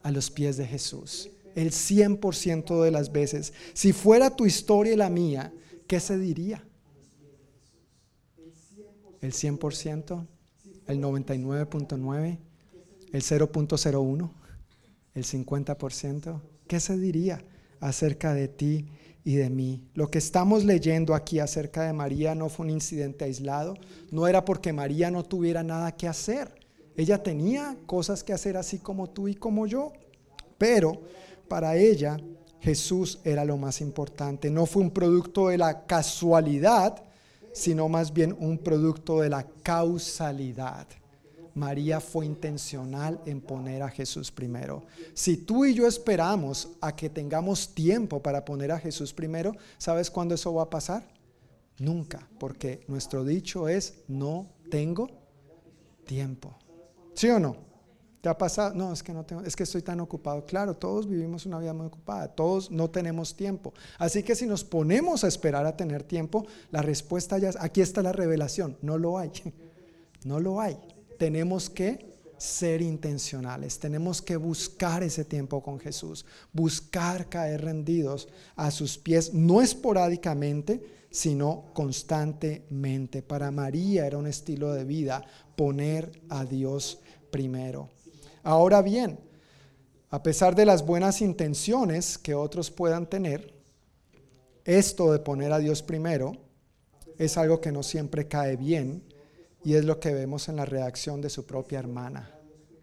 a los pies de Jesús el 100% de las veces. Si fuera tu historia y la mía, ¿qué se diría? ¿El 100%? ¿El 99.9%? ¿El 0.01%? ¿El 50%? ¿Qué se diría acerca de ti y de mí? Lo que estamos leyendo aquí acerca de María no fue un incidente aislado, no era porque María no tuviera nada que hacer. Ella tenía cosas que hacer así como tú y como yo, pero para ella Jesús era lo más importante. No fue un producto de la casualidad, sino más bien un producto de la causalidad. María fue intencional en poner a Jesús primero. Si tú y yo esperamos a que tengamos tiempo para poner a Jesús primero, ¿sabes cuándo eso va a pasar? Nunca, porque nuestro dicho es, no tengo tiempo. ¿Sí o no? ¿Te ha pasado? No, es que no tengo, es que estoy tan ocupado. Claro, todos vivimos una vida muy ocupada, todos no tenemos tiempo. Así que si nos ponemos a esperar a tener tiempo, la respuesta ya es, aquí está la revelación, no lo hay. No lo hay. Tenemos que ser intencionales, tenemos que buscar ese tiempo con Jesús, buscar caer rendidos a sus pies, no esporádicamente, sino constantemente. Para María era un estilo de vida poner a Dios primero. Ahora bien, a pesar de las buenas intenciones que otros puedan tener, esto de poner a Dios primero es algo que no siempre cae bien y es lo que vemos en la reacción de su propia hermana,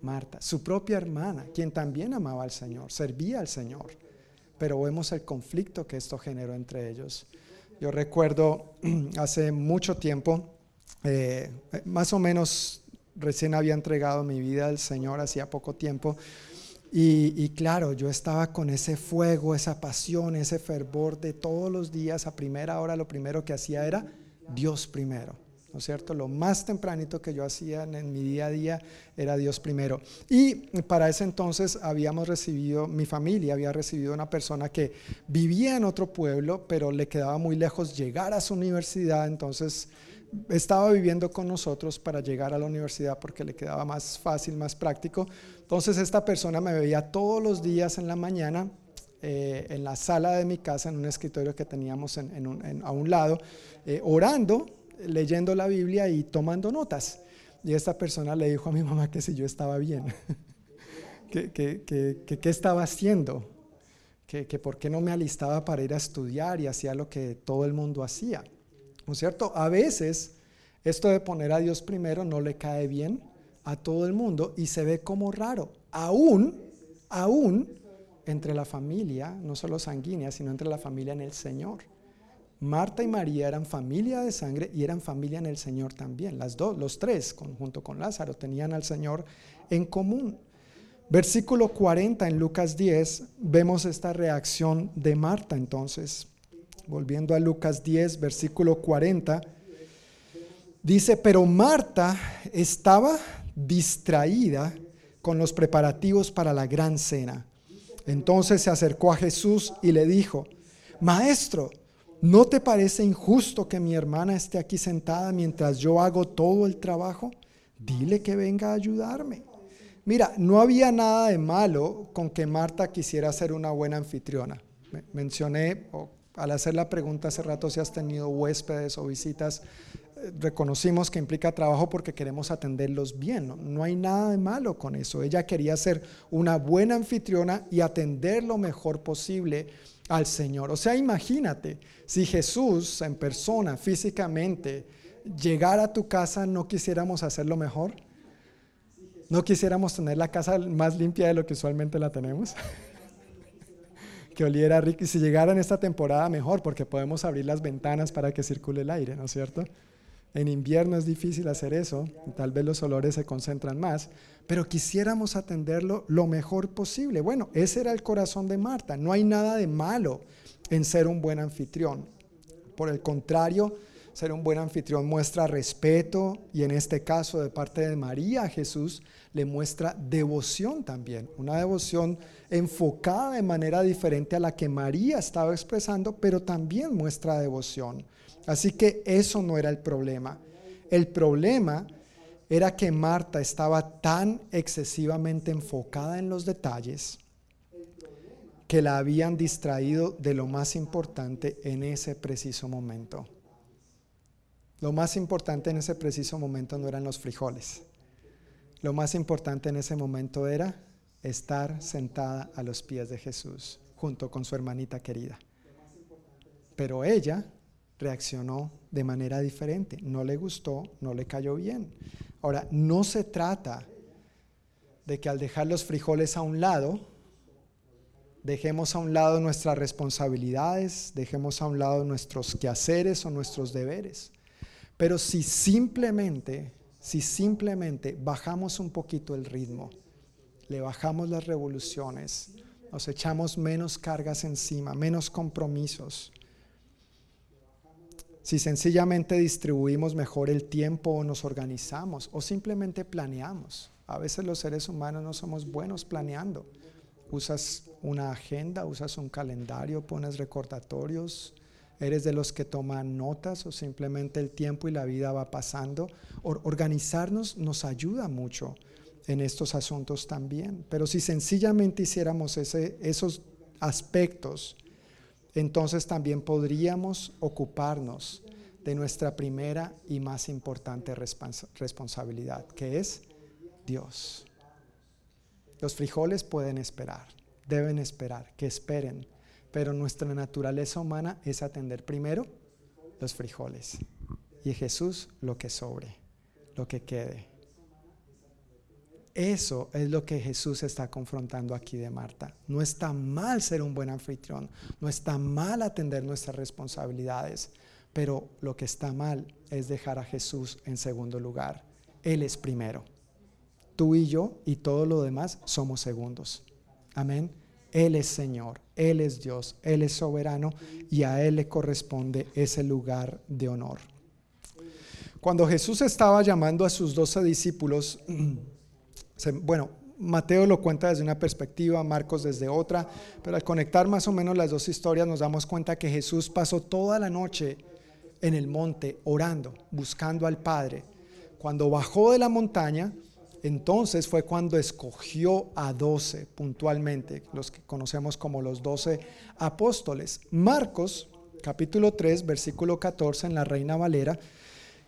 Marta, su propia hermana, quien también amaba al Señor, servía al Señor, pero vemos el conflicto que esto generó entre ellos. Yo recuerdo hace mucho tiempo, eh, más o menos recién había entregado mi vida al Señor hacía poco tiempo. Y, claro, yo estaba con ese fuego, esa pasión, ese fervor de todos los días. A primera hora lo primero que hacía era Dios primero. ¿No es cierto? Lo más tempranito que yo hacía en, mi día a día era Dios primero. Y para ese entonces habíamos recibido, mi familia había recibido una persona que vivía en otro pueblo, pero le quedaba muy lejos llegar a su universidad. Entonces estaba viviendo con nosotros para llegar a la universidad porque le quedaba más fácil, más práctico. Entonces esta persona me veía todos los días en la mañana eh, en la sala de mi casa, en un escritorio que teníamos a un lado, eh, orando, leyendo la Biblia y tomando notas. Y esta persona le dijo a mi mamá que si yo estaba bien, que qué estaba haciendo, que, que por qué no me alistaba para ir a estudiar y hacía lo que todo el mundo hacía. ¿No es cierto? A veces esto de poner a Dios primero no le cae bien a todo el mundo y se ve como raro, aún, aún entre la familia, no solo sanguínea, sino entre la familia en el Señor. Marta y María eran familia de sangre y eran familia en el Señor también. Las dos, los tres, junto con Lázaro, tenían al Señor en común. Versículo 40 en Lucas 10, vemos esta reacción de Marta entonces volviendo a Lucas 10, versículo 40, dice, pero Marta estaba distraída con los preparativos para la gran cena. Entonces se acercó a Jesús y le dijo, Maestro, ¿no te parece injusto que mi hermana esté aquí sentada mientras yo hago todo el trabajo? Dile que venga a ayudarme. Mira, no había nada de malo con que Marta quisiera ser una buena anfitriona. Mencioné, al hacer la pregunta hace rato si has tenido huéspedes o visitas, reconocimos que implica trabajo porque queremos atenderlos bien. ¿no? hay nada de malo con eso. Ella quería ser una buena anfitriona y atender lo mejor posible al Señor. O sea, imagínate, si Jesús en persona, físicamente, llegara a tu casa, ¿no quisiéramos hacerlo mejor? ¿No quisiéramos tener la casa más limpia de lo que usualmente la tenemos? que oliera rico. Y si llegara en esta temporada, mejor, porque podemos abrir las ventanas para que circule el aire, ¿no es cierto? En invierno es difícil hacer eso, tal vez los olores se concentran más, pero quisiéramos atenderlo lo mejor posible. Bueno, ese era el corazón de Marta. No hay nada de malo en ser un buen anfitrión. Por el contrario, ser un buen anfitrión muestra respeto y en este caso de parte de María Jesús le muestra devoción también, una devoción enfocada de manera diferente a la que María estaba expresando, pero también muestra devoción. Así que eso no era el problema. El problema era que Marta estaba tan excesivamente enfocada en los detalles que la habían distraído de lo más importante en ese preciso momento. Lo más importante en ese preciso momento no eran los frijoles. Lo más importante en ese momento era estar sentada a los pies de Jesús junto con su hermanita querida. Pero ella reaccionó de manera diferente. No le gustó, no le cayó bien. Ahora, no se trata de que al dejar los frijoles a un lado, dejemos a un lado nuestras responsabilidades, dejemos a un lado nuestros quehaceres o nuestros deberes. Pero si simplemente si simplemente bajamos un poquito el ritmo, le bajamos las revoluciones, nos echamos menos cargas encima, menos compromisos, si sencillamente distribuimos mejor el tiempo o nos organizamos o simplemente planeamos. A veces los seres humanos no somos buenos planeando. Usas una agenda, usas un calendario, pones recordatorios, ¿Eres de los que toman notas o simplemente el tiempo y la vida va pasando? organizarnos nos ayuda mucho en estos asuntos también. Pero si sencillamente hiciéramos esos aspectos, entonces también podríamos ocuparnos de nuestra primera y más importante responsabilidad, que es Dios. Los frijoles pueden esperar, deben esperar, que esperen pero nuestra naturaleza humana es atender primero los frijoles y Jesús lo que sobre, lo que quede. Eso es lo que Jesús está confrontando aquí de Marta. No está mal ser un buen anfitrión, no está mal atender nuestras responsabilidades, pero lo que está mal es dejar a Jesús en segundo lugar. Él es primero. Tú y yo y todo lo demás somos segundos. Amén. Él es Señor, Él es Dios, Él es soberano y a Él le corresponde ese lugar de honor. Cuando Jesús estaba llamando a sus doce discípulos, bueno, Mateo lo cuenta desde una perspectiva, Marcos desde otra, pero al conectar más o menos las dos historias nos damos cuenta que Jesús pasó toda la noche en el monte orando, buscando al Padre. Cuando bajó de la montaña, entonces fue cuando escogió a doce puntualmente, los que conocemos como los doce apóstoles. Marcos, capítulo 3, versículo 14 en la Reina Valera,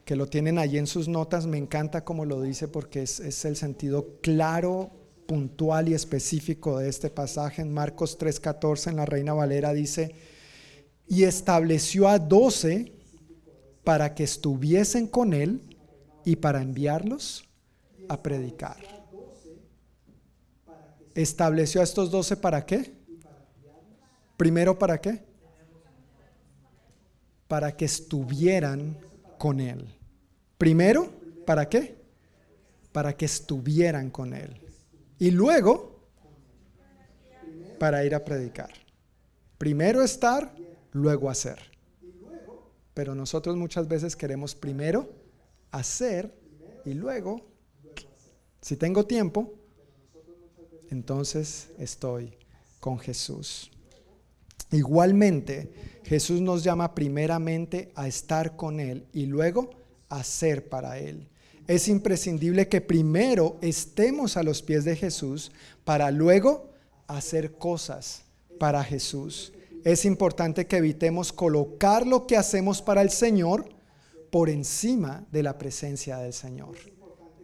que lo tienen allí en sus notas, me encanta como lo dice porque es, es el sentido claro, puntual y específico de este pasaje. En Marcos 3, 14 en la Reina Valera dice, y estableció a doce para que estuviesen con él y para enviarlos a predicar. ¿Estableció a estos doce para qué? Primero, ¿para qué? Para que estuvieran con Él. Primero, ¿para qué? Para que estuvieran con Él. Y luego, para ir a predicar. Primero estar, luego hacer. Pero nosotros muchas veces queremos primero hacer y luego si tengo tiempo, entonces estoy con Jesús. Igualmente, Jesús nos llama primeramente a estar con Él y luego a ser para Él. Es imprescindible que primero estemos a los pies de Jesús para luego hacer cosas para Jesús. Es importante que evitemos colocar lo que hacemos para el Señor por encima de la presencia del Señor.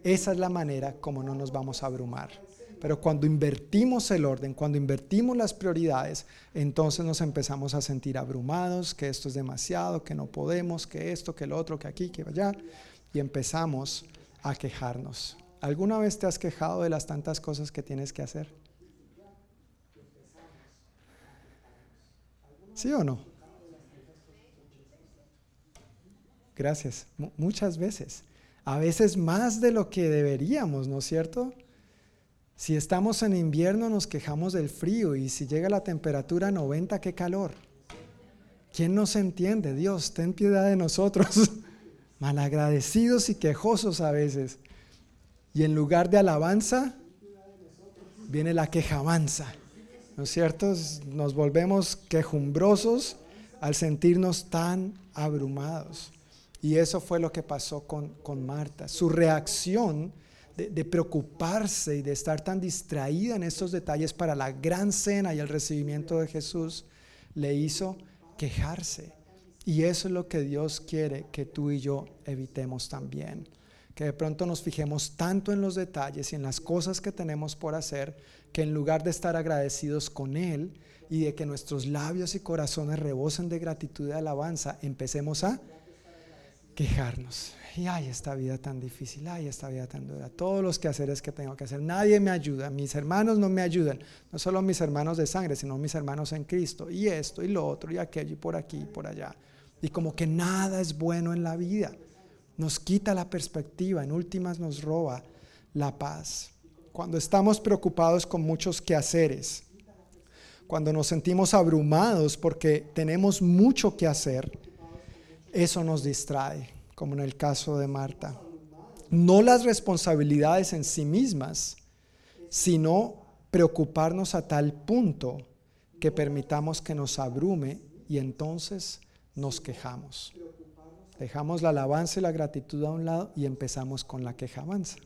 Esa es la manera como no nos vamos a abrumar. Pero cuando invertimos el orden, cuando invertimos las prioridades, entonces nos empezamos a sentir abrumados, que esto es demasiado, que no podemos, que esto, que lo otro, que aquí, que allá, y empezamos a quejarnos. ¿Alguna vez te has quejado de las tantas cosas que tienes que hacer? ¿Sí o no? Gracias. muchas veces. A veces más de lo que deberíamos, ¿no es cierto? Si estamos en invierno nos quejamos del frío y si llega la temperatura 90, qué calor. ¿Quién nos entiende? Dios, ten piedad de nosotros. Malagradecidos y quejosos a veces. Y en lugar de alabanza, viene la quejabanza. ¿No es cierto? Nos volvemos quejumbrosos al sentirnos tan abrumados. Y eso fue lo que pasó con, con Marta. Su reacción de, preocuparse y de estar tan distraída en estos detalles para la gran cena y el recibimiento de Jesús, le hizo quejarse. Y eso es lo que Dios quiere que tú y yo evitemos también. Que de pronto nos fijemos tanto en los detalles y en las cosas que tenemos por hacer, que en lugar de estar agradecidos con Él y de que nuestros labios y corazones rebosen de gratitud y alabanza, empecemos a quejarnos. Y ay, esta vida tan difícil, ay, esta vida tan dura. Todos los quehaceres que tengo que hacer, nadie me ayuda, mis hermanos no me ayudan. No solo mis hermanos de sangre, sino mis hermanos en Cristo. Y esto, y lo otro, y aquello, y por aquí, y por allá. Y como que nada es bueno en la vida. Nos quita la perspectiva, en últimas nos roba la paz. Cuando estamos preocupados con muchos quehaceres, cuando nos sentimos abrumados porque tenemos mucho que hacer, eso nos distrae, como en el caso de Marta. No las responsabilidades en sí mismas, sino preocuparnos a tal punto que permitamos que nos abrume y entonces nos quejamos. Dejamos la alabanza y la gratitud a un lado y empezamos con la quejabanza.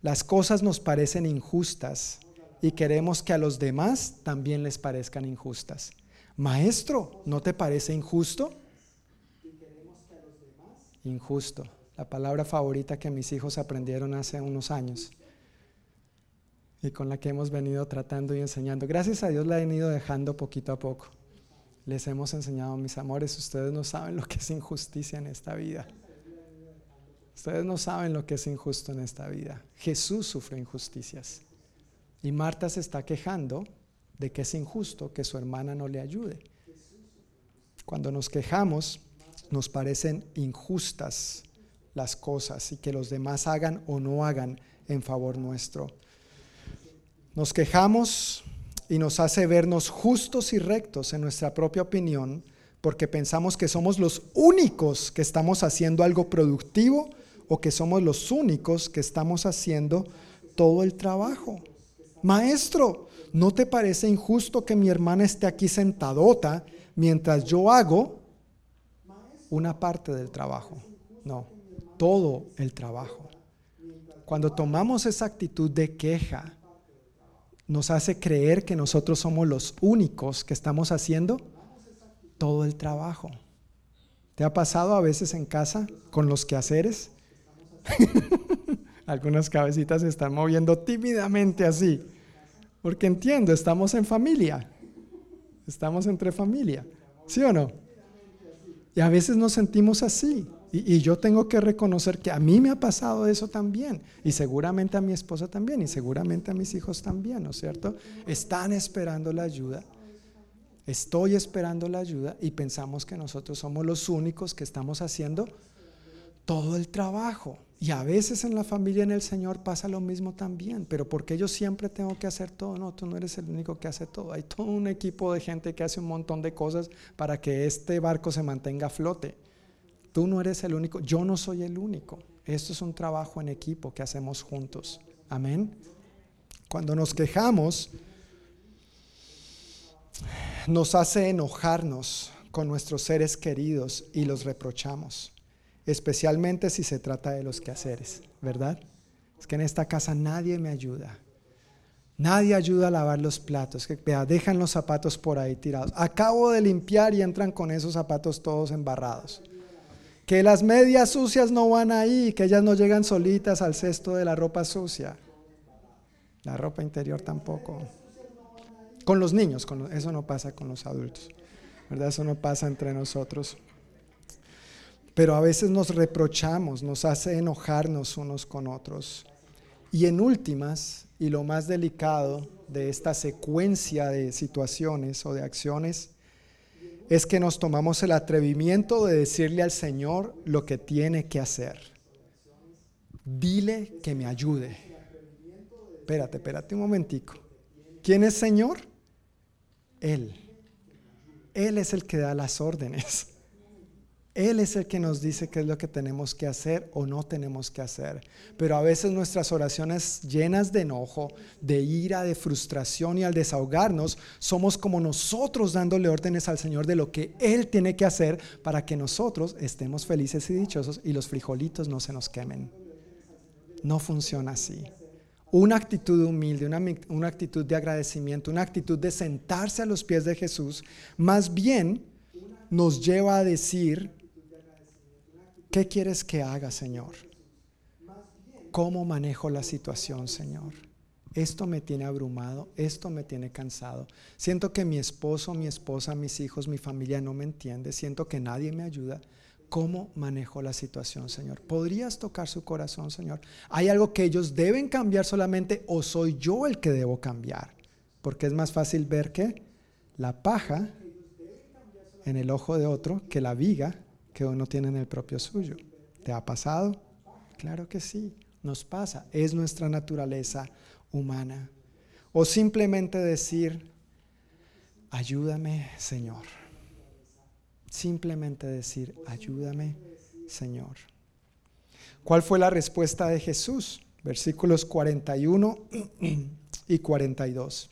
Las cosas nos parecen injustas y queremos que a los demás también les parezcan injustas. Maestro, ¿no te parece injusto? Injusto, la palabra favorita que mis hijos aprendieron hace unos años y con la que hemos venido tratando y enseñando. Gracias a Dios la he ido dejando poquito a poco. Les hemos enseñado, mis amores, ustedes no saben lo que es injusticia en esta vida. Ustedes no saben lo que es injusto en esta vida. Jesús sufrió injusticias. Y Marta se está quejando de que es injusto que su hermana no le ayude. Cuando nos quejamos, nos parecen injustas las cosas y que los demás hagan o no hagan en favor nuestro. Nos quejamos y nos hace vernos justos y rectos en nuestra propia opinión porque pensamos que somos los únicos que estamos haciendo algo productivo o que somos los únicos que estamos haciendo todo el trabajo. Maestro, ¿no te parece injusto que mi hermana esté aquí sentadota mientras yo hago una parte del trabajo, no, todo el trabajo. Cuando tomamos esa actitud de queja, nos hace creer que nosotros somos los únicos que estamos haciendo todo el trabajo. ¿Te ha pasado a veces en casa con los quehaceres? Algunas cabecitas se están moviendo tímidamente así, porque entiendo, estamos en familia, estamos entre familia, ¿sí o no? Y a veces nos sentimos así. Y, yo tengo que reconocer que a mí me ha pasado eso también. Y seguramente a mi esposa también. Y seguramente a mis hijos también, ¿no es cierto? Están esperando la ayuda. Estoy esperando la ayuda y pensamos que nosotros somos los únicos que estamos haciendo todo el trabajo. Y a veces en la familia en el Señor pasa lo mismo también, pero porque yo siempre tengo que hacer todo, no, tú no eres el único que hace todo. Hay todo un equipo de gente que hace un montón de cosas para que este barco se mantenga a flote. Tú no eres el único, yo no soy el único. Esto es un trabajo en equipo que hacemos juntos. Amén. Cuando nos quejamos, nos hace enojarnos con nuestros seres queridos y los reprochamos especialmente si se trata de los quehaceres, ¿verdad? Es que en esta casa nadie me ayuda. Nadie ayuda a lavar los platos. Que dejan los zapatos por ahí tirados. Acabo de limpiar y entran con esos zapatos todos embarrados. que las medias sucias no van ahí, que ellas no llegan solitas al cesto de la ropa sucia. La ropa interior tampoco. Con los niños, eso no pasa con los adultos. ¿Verdad? Eso no pasa entre nosotros. Pero a veces nos reprochamos, nos hace enojarnos unos con otros. Y en últimas, y lo más delicado de esta secuencia de situaciones o de acciones, es que nos tomamos el atrevimiento de decirle al Señor lo que tiene que hacer. Dile que me ayude. Espérate, espérate un momentico. ¿Quién es Señor? Él. Él es el que da las órdenes. Él es el que nos dice qué es lo que tenemos que hacer o no tenemos que hacer. Pero a veces nuestras oraciones llenas de enojo, de ira, de frustración y al desahogarnos, somos como nosotros dándole órdenes al Señor de lo que Él tiene que hacer para que nosotros estemos felices y dichosos y los frijolitos no se nos quemen. No funciona así. Una actitud humilde, una, una actitud de agradecimiento, una actitud de sentarse a los pies de Jesús, más bien nos lleva a decir, ¿Qué quieres que haga, Señor? ¿Cómo manejo la situación, Señor? Esto me tiene abrumado, esto me tiene cansado. Siento que mi esposo, mi esposa, mis hijos, mi familia no me entiende. Siento que nadie me ayuda. ¿Cómo manejo la situación, Señor? ¿Podrías tocar su corazón, Señor? ¿Hay algo que ellos deben cambiar solamente o soy yo el que debo cambiar? Porque es más fácil ver que la paja en el ojo de otro que la viga que uno tiene en el propio suyo. ¿Te ha pasado? Claro que sí, nos pasa, es nuestra naturaleza humana. O simplemente decir, ayúdame Señor. Simplemente decir, ayúdame Señor. ¿Cuál fue la respuesta de Jesús? Versículos 41 y 42.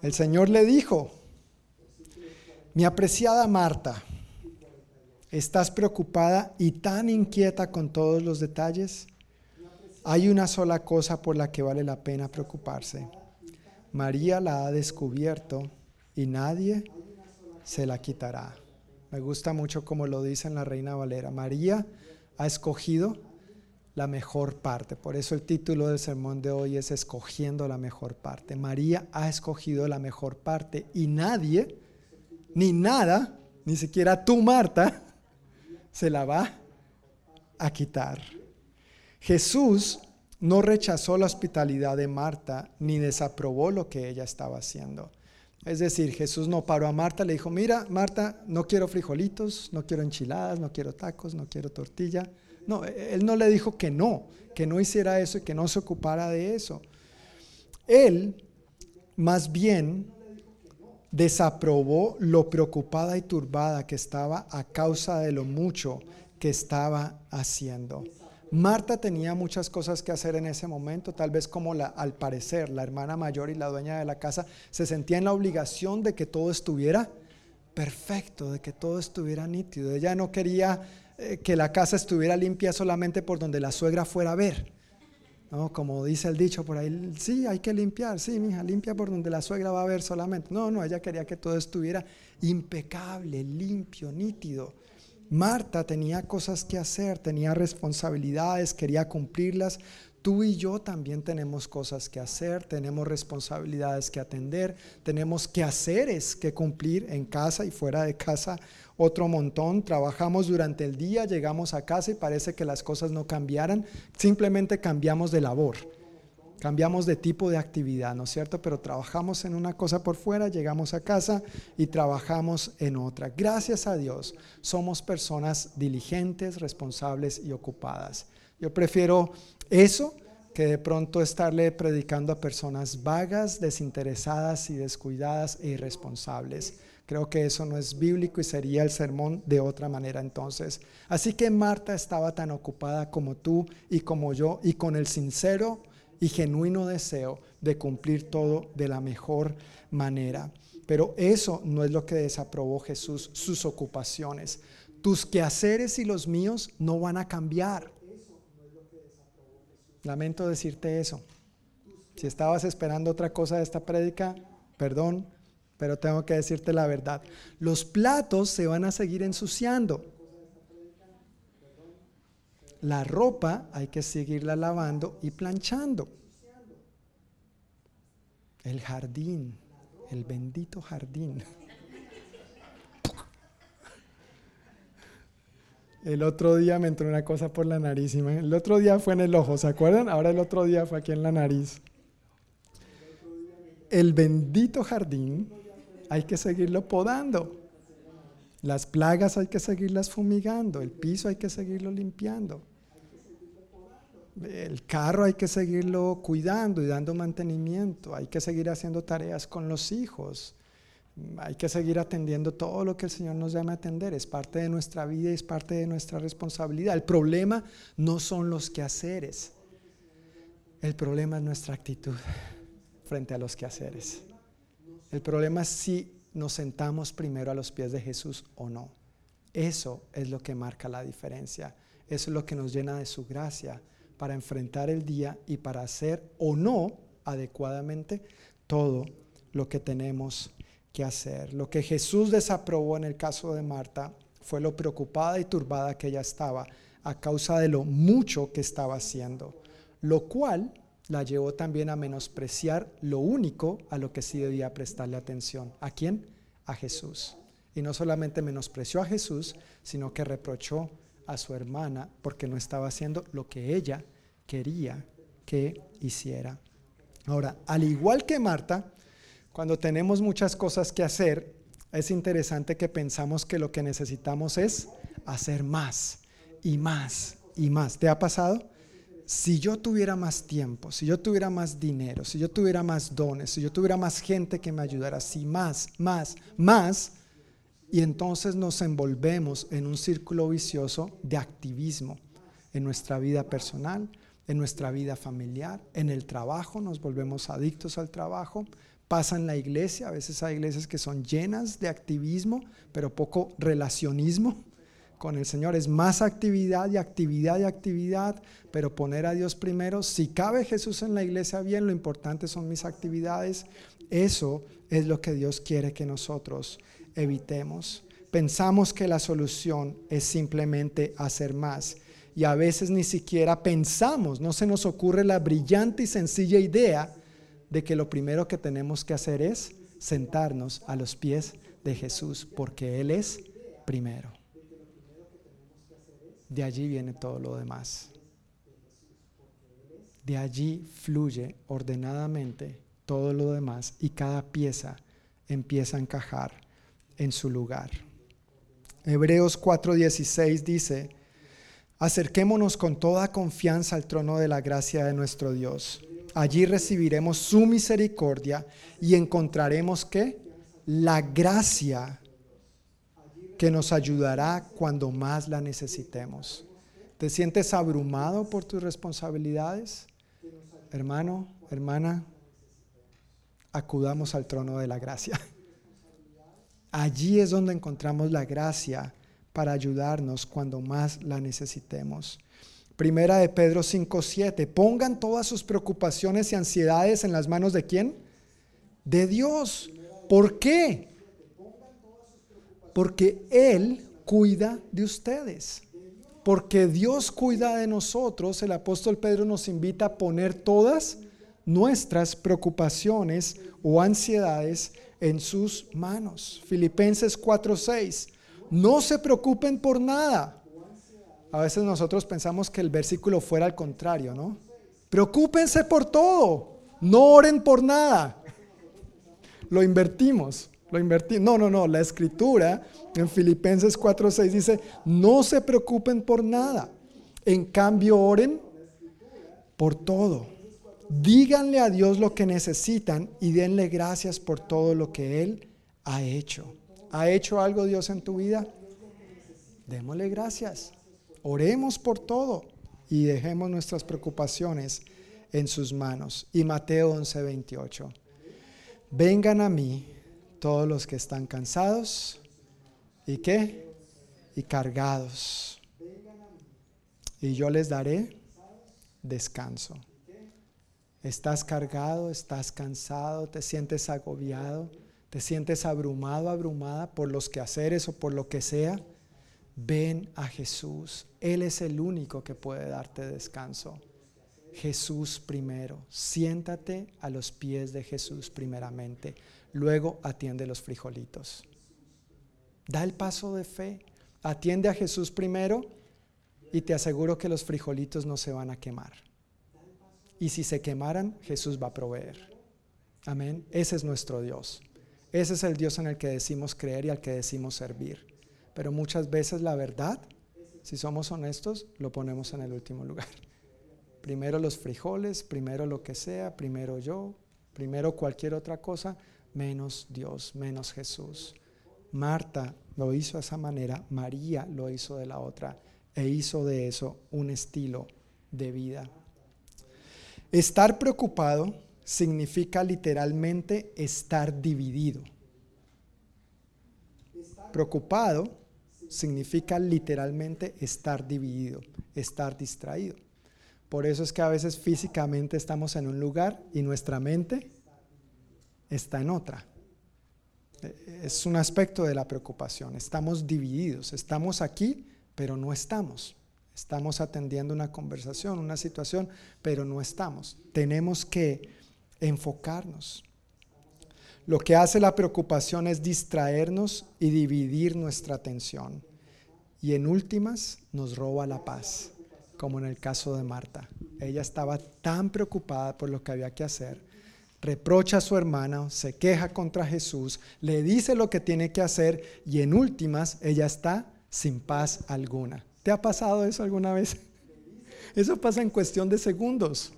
El Señor le dijo, mi apreciada Marta, ¿Estás preocupada y tan inquieta con todos los detalles? Hay una sola cosa por la que vale la pena preocuparse. María la ha descubierto y nadie se la quitará. Me gusta mucho como lo dice en la Reina Valera. María ha escogido la mejor parte. Por eso el título del sermón de hoy es Escogiendo la mejor parte. María ha escogido la mejor parte y nadie, ni nada, ni siquiera tú, Marta, se la va a quitar. Jesús no rechazó la hospitalidad de Marta ni desaprobó lo que ella estaba haciendo. Es decir, Jesús no paró a Marta, le dijo, mira, Marta, no quiero frijolitos, no quiero enchiladas, no quiero tacos, no quiero tortilla. No, él no le dijo que no, que no hiciera eso y que no se ocupara de eso. Él, más bien, desaprobó lo preocupada y turbada que estaba a causa de lo mucho que estaba haciendo. Marta tenía muchas cosas que hacer en ese momento, tal vez como la, al parecer la hermana mayor y la dueña de la casa se sentía en la obligación de que todo estuviera perfecto, de que todo estuviera nítido. Ella no quería eh, que la casa estuviera limpia solamente por donde la suegra fuera a ver. ¿No? Como dice el dicho por ahí, sí, hay que limpiar, sí, mija, limpia por donde la suegra va a ver solamente. No, no, ella quería que todo estuviera impecable, limpio, nítido. Marta tenía cosas que hacer, tenía responsabilidades, quería cumplirlas. Tú y yo también tenemos cosas que hacer, tenemos responsabilidades que atender, tenemos quehaceres que cumplir en casa y fuera de casa otro montón, trabajamos durante el día, llegamos a casa y parece que las cosas no cambiaran, simplemente cambiamos de labor, cambiamos de tipo de actividad, ¿no es cierto? Pero trabajamos en una cosa por fuera, llegamos a casa y trabajamos en otra. Gracias a Dios, somos personas diligentes, responsables y ocupadas. Yo prefiero eso que de pronto estarle predicando a personas vagas, desinteresadas y descuidadas e irresponsables. Creo que eso no es bíblico y sería el sermón de otra manera entonces. Así que Marta estaba tan ocupada como tú y como yo y con el sincero y genuino deseo de cumplir todo de la mejor manera. Pero eso no es lo que desaprobó Jesús, sus ocupaciones. Tus quehaceres y los míos no van a cambiar. Lamento decirte eso. Si estabas esperando otra cosa de esta prédica, perdón, pero tengo que decirte la verdad. Los platos se van a seguir ensuciando. La ropa hay que seguirla lavando y planchando. El jardín, el bendito jardín. El otro día me entró una cosa por la nariz. El otro día fue en el ojo, ¿se acuerdan? Ahora el otro día fue aquí en la nariz. El bendito jardín hay que seguirlo podando. Las plagas hay que seguirlas fumigando. El piso hay que seguirlo limpiando. El carro hay que seguirlo cuidando y dando mantenimiento. Hay que seguir haciendo tareas con los hijos hay que seguir atendiendo todo lo que el Señor nos llama a atender. Es parte de nuestra vida y es parte de nuestra responsabilidad. El problema no son los quehaceres. El problema es nuestra actitud frente a los quehaceres. El problema es si nos sentamos primero a los pies de Jesús o no. Eso es lo que marca la diferencia. Eso es lo que nos llena de su gracia para enfrentar el día y para hacer o no adecuadamente todo lo que tenemos qué hacer. Lo que Jesús desaprobó en el caso de Marta fue lo preocupada y turbada que ella estaba a causa de lo mucho que estaba haciendo, lo cual la llevó también a menospreciar lo único a lo que sí debía prestarle atención. ¿A quién? A Jesús. Y no solamente menospreció a Jesús, sino que reprochó a su hermana porque no estaba haciendo lo que ella quería que hiciera. Ahora, al igual que Marta, cuando tenemos muchas cosas que hacer, es interesante que pensamos que lo que necesitamos es hacer más y más y más. ¿Te ha pasado? Si yo tuviera más tiempo, si yo tuviera más dinero, si yo tuviera más dones, si yo tuviera más gente que me ayudara, si más, más, más, y entonces nos envolvemos en un círculo vicioso de activismo en nuestra vida personal, en nuestra vida familiar, en el trabajo, nos volvemos adictos al trabajo, pasa en la iglesia. A veces hay iglesias que son llenas de activismo, pero poco relacionismo con el Señor. Es más actividad y actividad y actividad, pero poner a Dios primero. Si cabe Jesús en la iglesia bien, lo importante son mis actividades. Eso es lo que Dios quiere que nosotros evitemos. Pensamos que la solución es simplemente hacer más. Y a veces ni siquiera pensamos, no se nos ocurre la brillante y sencilla idea de que lo primero que tenemos que hacer es sentarnos a los pies de Jesús, porque Él es primero. De allí viene todo lo demás. De allí fluye ordenadamente todo lo demás y cada pieza empieza a encajar en su lugar. Hebreos 4:16 dice, acerquémonos con toda confianza al trono de la gracia de nuestro Dios Allí recibiremos su misericordia y encontraremos que la gracia que nos ayudará cuando más la necesitemos. ¿Te sientes abrumado por tus responsabilidades? Hermano, hermana, acudamos al trono de la gracia. Allí es donde encontramos la gracia para ayudarnos cuando más la necesitemos. Primera de Pedro 5:7. Pongan todas sus preocupaciones y ansiedades en las manos de quién? De Dios. ¿Por qué? Porque Él cuida de ustedes. Porque Dios cuida de nosotros, el apóstol Pedro nos invita a poner todas nuestras preocupaciones o ansiedades en sus manos. Filipenses 4:6. No se preocupen por nada a veces nosotros pensamos que el versículo fuera al contrario, ¿no? Preocúpense por todo, no oren por nada. Lo invertimos, lo invertimos. No, no, no, la escritura en Filipenses 4:6 dice, no se preocupen por nada. En cambio, oren por todo. Díganle a Dios lo que necesitan y denle gracias por todo lo que Él ha hecho. ¿Ha hecho algo Dios en tu vida? Démosle gracias. Oremos por todo y dejemos nuestras preocupaciones en sus manos. Y Mateo 11:28. Vengan a mí todos los que están cansados y qué? Y cargados. Y yo les daré descanso. ¿Estás cargado? ¿Estás cansado? ¿Te sientes agobiado? ¿Te sientes abrumado, abrumada por los quehaceres o por lo que sea? ven a Jesús. Él es el único que puede darte descanso. Jesús primero. Siéntate a los pies de Jesús primeramente. Luego atiende los frijolitos. Da el paso de fe. Atiende a Jesús primero y te aseguro que los frijolitos no se van a quemar. Y si se quemaran, Jesús va a proveer. Amén. Ese es nuestro Dios. Ese es el Dios en el que decimos creer y al que decimos servir. Pero muchas veces la verdad, si somos honestos, lo ponemos en el último lugar. Primero los frijoles, primero lo que sea, primero yo, primero cualquier otra cosa, menos Dios, menos Jesús. Marta lo hizo de esa manera, María lo hizo de la otra e hizo de eso un estilo de vida. Estar preocupado significa literalmente estar dividido. Preocupado significa literalmente estar dividido, estar distraído. Por eso es que a veces físicamente estamos en un lugar y nuestra mente está en otra. Es un aspecto de la preocupación. Estamos divididos. Estamos aquí, pero no estamos. Estamos atendiendo una conversación, una situación, pero no estamos. Tenemos que enfocarnos. Lo que hace la preocupación es distraernos y dividir nuestra atención. Y en últimas nos roba la paz, como en el caso de Marta. Ella estaba tan preocupada por lo que había que hacer. Reprocha a su hermana, se queja contra Jesús, le dice lo que tiene que hacer y en últimas ella está sin paz alguna. ¿Te ha pasado eso alguna vez? Eso pasa en cuestión de segundos.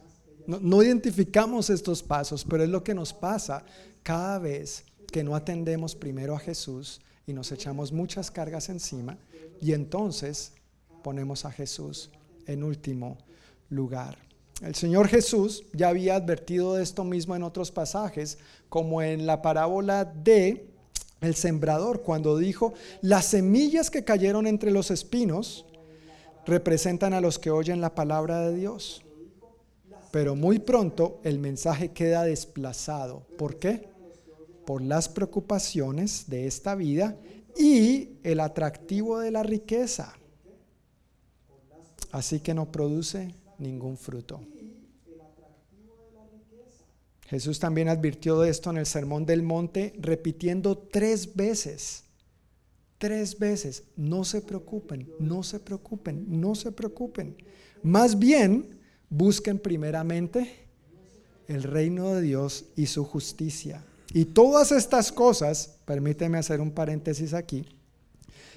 No, identificamos estos pasos, pero es lo que nos pasa cada vez que no atendemos primero a Jesús y nos echamos muchas cargas encima y entonces ponemos a Jesús en último lugar. El Señor Jesús ya había advertido de esto mismo en otros pasajes, como en la parábola de el sembrador, cuando dijo, las semillas que cayeron entre los espinos representan a los que oyen la palabra de Dios. Pero muy pronto el mensaje queda desplazado. ¿Por qué? por las preocupaciones de esta vida y el atractivo de la riqueza. Así que no produce ningún fruto. Jesús también advirtió de esto en el Sermón del Monte, repitiendo tres veces, tres veces, no se preocupen, no se preocupen, no se preocupen. Más bien, busquen primeramente el reino de Dios y su justicia y todas estas cosas, permíteme hacer un paréntesis aquí,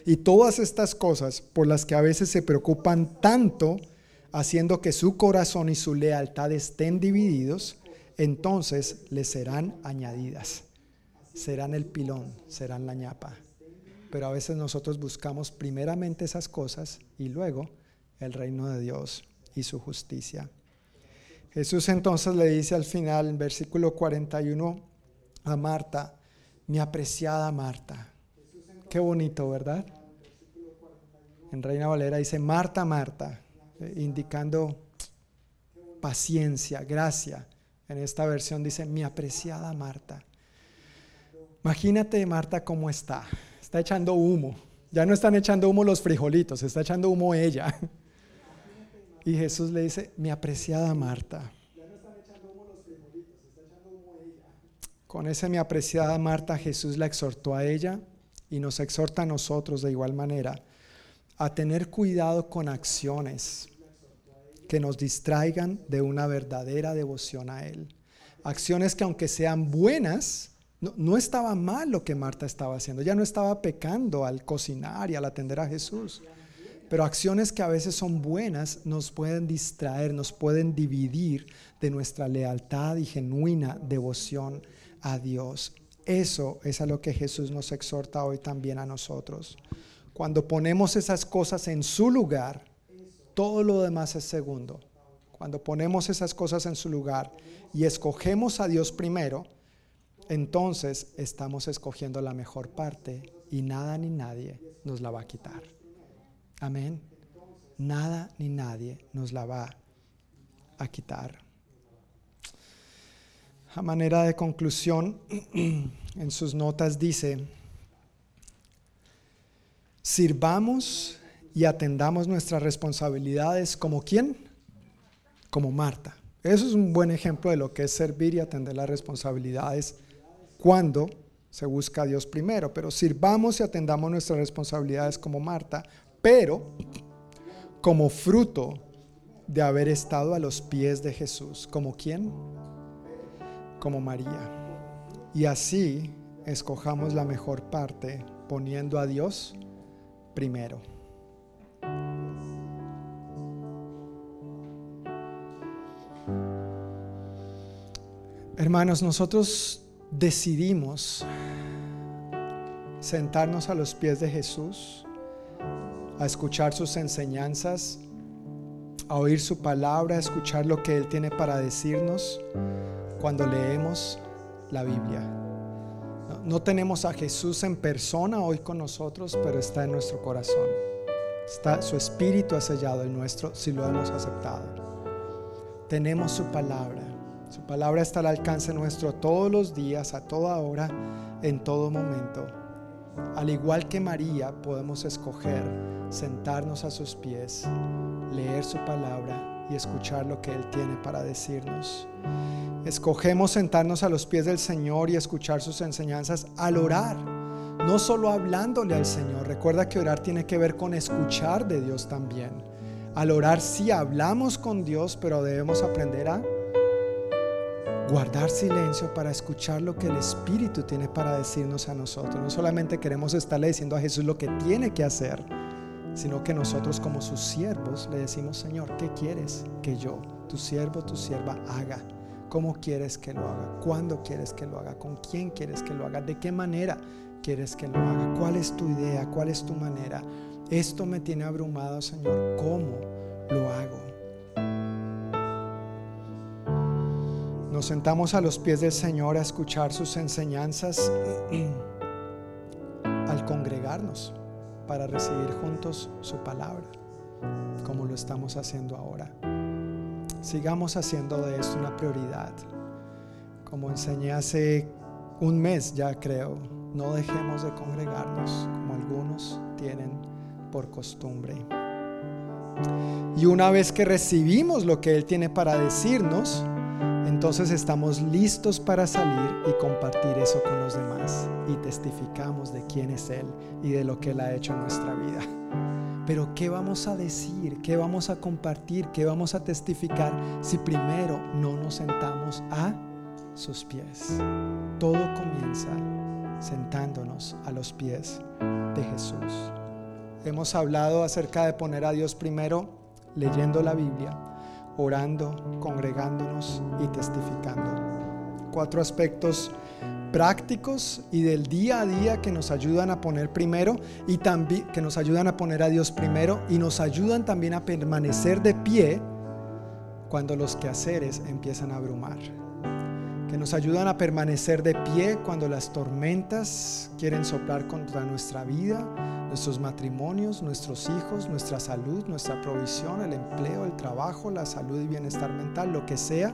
y todas estas cosas por las que a veces se preocupan tanto, haciendo que su corazón y su lealtad estén divididos, entonces les serán añadidas. Serán el pilón, serán la ñapa. Pero a veces nosotros buscamos primeramente esas cosas y luego el reino de Dios y su justicia. Jesús entonces le dice al final, en versículo 41, a Marta, mi apreciada Marta. Qué bonito, ¿verdad? En Reina Valera dice Marta, Marta, eh, indicando paciencia, gracia. En esta versión dice mi apreciada Marta. Imagínate Marta cómo está. Está echando humo. Ya no están echando humo los frijolitos, está echando humo ella. Y Jesús le dice, mi apreciada Marta. Con esa mi apreciada Marta, Jesús la exhortó a ella y nos exhorta a nosotros de igual manera a tener cuidado con acciones que nos distraigan de una verdadera devoción a Él. Acciones que aunque sean buenas, no, estaba mal lo que Marta estaba haciendo, ya no estaba pecando al cocinar y al atender a Jesús. Pero acciones que a veces son buenas nos pueden distraer, nos pueden dividir de nuestra lealtad y genuina devoción a Dios. Eso es a lo que Jesús nos exhorta hoy también a nosotros. Cuando ponemos esas cosas en su lugar, todo lo demás es segundo. Cuando ponemos esas cosas en su lugar y escogemos a Dios primero, entonces estamos escogiendo la mejor parte y nada ni nadie nos la va a quitar. Amén. Nada ni nadie nos la va a quitar. A manera de conclusión, en sus notas dice, Sirvamos y atendamos nuestras responsabilidades como quién? Como Marta. Eso es un buen ejemplo de lo que es servir y atender las responsabilidades cuando se busca a Dios primero. Pero sirvamos y atendamos nuestras responsabilidades como Marta, pero como fruto de haber estado a los pies de Jesús. ¿Como quién? Como María. Y así escojamos la mejor parte poniendo a Dios primero. Hermanos, nosotros decidimos sentarnos a los pies de Jesús, a escuchar sus enseñanzas, a oír su palabra, a escuchar lo que Él tiene para decirnos cuando leemos la Biblia. No, tenemos a Jesús en persona hoy con nosotros, pero está en nuestro corazón. Está, su espíritu ha sellado el nuestro si lo hemos aceptado. Tenemos su palabra. Su palabra está al alcance nuestro todos los días, a toda hora, en todo momento. Al igual que María, podemos escoger sentarnos a sus pies, leer su palabra y escuchar lo que Él tiene para decirnos. Escogemos sentarnos a los pies del Señor y escuchar sus enseñanzas al orar, no solo hablándole al Señor. Recuerda que orar tiene que ver con escuchar de Dios también. Al orar sí hablamos con Dios, pero debemos aprender a guardar silencio para escuchar lo que el Espíritu tiene para decirnos a nosotros. No solamente queremos estarle diciendo a Jesús lo que tiene que hacer, sino que nosotros como sus siervos le decimos, Señor, ¿qué quieres que yo, tu siervo, tu sierva, haga? ¿Cómo quieres que lo haga? ¿Cuándo quieres que lo haga? ¿Con quién quieres que lo haga? ¿De qué manera quieres que lo haga? ¿Cuál es tu idea? ¿Cuál es tu manera? Esto me tiene abrumado, Señor. ¿Cómo lo hago? Nos sentamos a los pies del Señor a escuchar sus enseñanzas al congregarnos para recibir juntos su palabra, como lo estamos haciendo ahora. Sigamos haciendo de esto una prioridad. Como enseñé hace un mes ya creo, no dejemos de congregarnos como algunos tienen por costumbre. Y una vez que recibimos lo que Él tiene para decirnos, entonces estamos listos para salir y compartir eso con los demás y testificamos de quién es Él y de lo que Él ha hecho en nuestra vida. Pero ¿qué vamos a decir? ¿Qué vamos a compartir? ¿Qué vamos a testificar si primero no nos sentamos a sus pies? Todo comienza sentándonos a los pies de Jesús. Hemos hablado acerca de poner a Dios primero leyendo la Biblia orando, congregándonos y testificando. Cuatro aspectos prácticos y del día a día que nos ayudan a poner primero y también que nos ayudan a poner a Dios primero y nos ayudan también a permanecer de pie cuando los quehaceres empiezan a abrumar. Que nos ayudan a permanecer de pie cuando las tormentas quieren soplar contra nuestra vida, nuestros matrimonios, nuestros hijos, nuestra salud, nuestra provisión, el empleo, el trabajo, la salud y bienestar mental, lo que sea.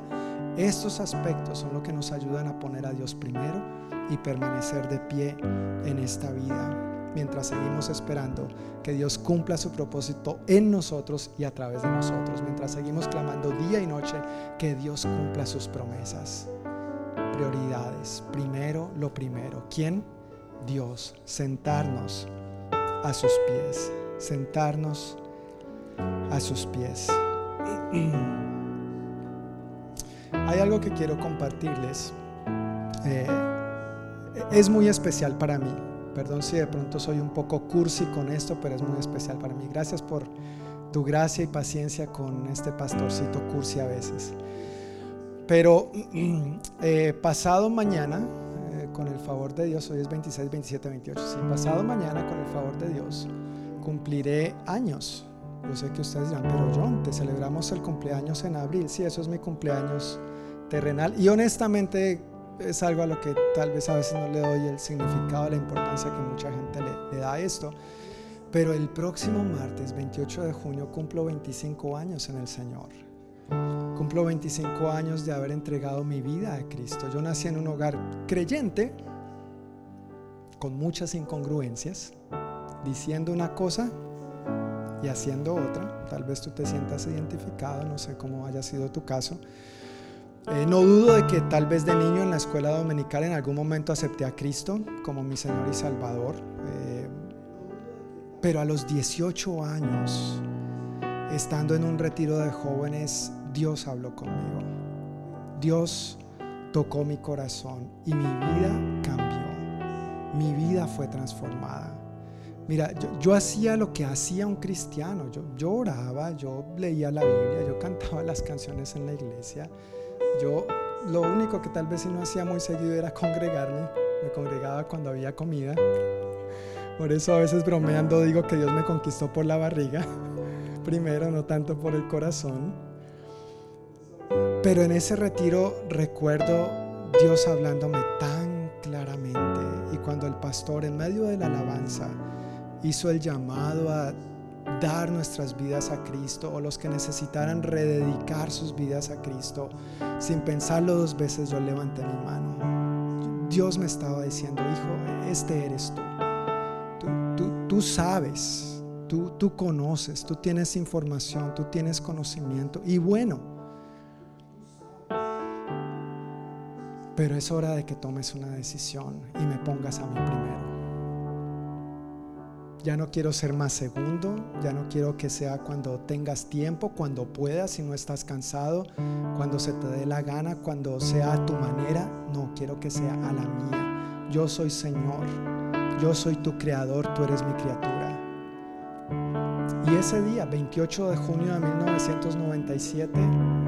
Estos aspectos son lo que nos ayudan a poner a Dios primero y permanecer de pie en esta vida mientras seguimos esperando que Dios cumpla su propósito en nosotros y a través de nosotros, mientras seguimos clamando día y noche que Dios cumpla sus promesas. Prioridades, primero lo primero. ¿Quién? Dios. Sentarnos a sus pies, sentarnos a sus pies. Hay algo que quiero compartirles. Eh, es muy especial para mí. Perdón si de pronto soy un poco cursi con esto, pero es muy especial para mí. Gracias por tu gracia y paciencia con este pastorcito cursi a veces. Pero eh, pasado mañana, con el favor de Dios, hoy es 26, 27, 28, sí, pasado mañana con el favor de Dios cumpliré años. Yo sé que ustedes dirán, pero John, te celebramos el cumpleaños en abril. Sí, eso es mi cumpleaños terrenal. Y honestamente es algo a lo que tal vez a veces no le doy el significado, la importancia que mucha gente le, le da a esto. Pero el próximo martes, 28 de junio, cumplo 25 años en el Señor. Cumplo 25 años de haber entregado mi vida a Cristo. Yo nací en un hogar creyente, con muchas incongruencias, diciendo una cosa y haciendo otra. Tal vez tú te sientas identificado, no sé cómo haya sido tu caso. Eh, no dudo de que tal vez de niño en la escuela dominical en algún momento acepté a Cristo como mi Señor y Salvador. Eh, pero a los 18 años, estando en un retiro de jóvenes, Dios habló conmigo. Dios tocó mi corazón y mi vida cambió. Mi vida fue transformada. Mira, yo, hacía lo que hacía un cristiano. Yo, yo oraba, yo leía la Biblia, yo cantaba las canciones en la iglesia. Yo lo único que tal vez no hacía muy seguido era congregarme. Me congregaba cuando había comida. Por eso a veces bromeando digo que Dios me conquistó por la barriga. Primero, no tanto por el corazón. Pero en ese retiro recuerdo Dios hablándome tan claramente. Y cuando el pastor en medio de la alabanza hizo el llamado a dar nuestras vidas a Cristo o los que necesitaran rededicar sus vidas a Cristo, sin pensarlo dos veces yo levanté mi mano. Dios me estaba diciendo, hijo, este eres tú. Tú, sabes, tú, tú conoces, tú tienes información, tú tienes conocimiento. Y bueno, pero es hora de que tomes una decisión y me pongas a mí primero. Ya no quiero ser más segundo, ya no quiero que sea cuando tengas tiempo, cuando puedas, si no estás cansado, cuando se te dé la gana, cuando sea a tu manera. No, quiero que sea a la mía. Yo soy Señor, yo soy tu creador, tú eres mi criatura. Y ese día, 28 de junio de 1997,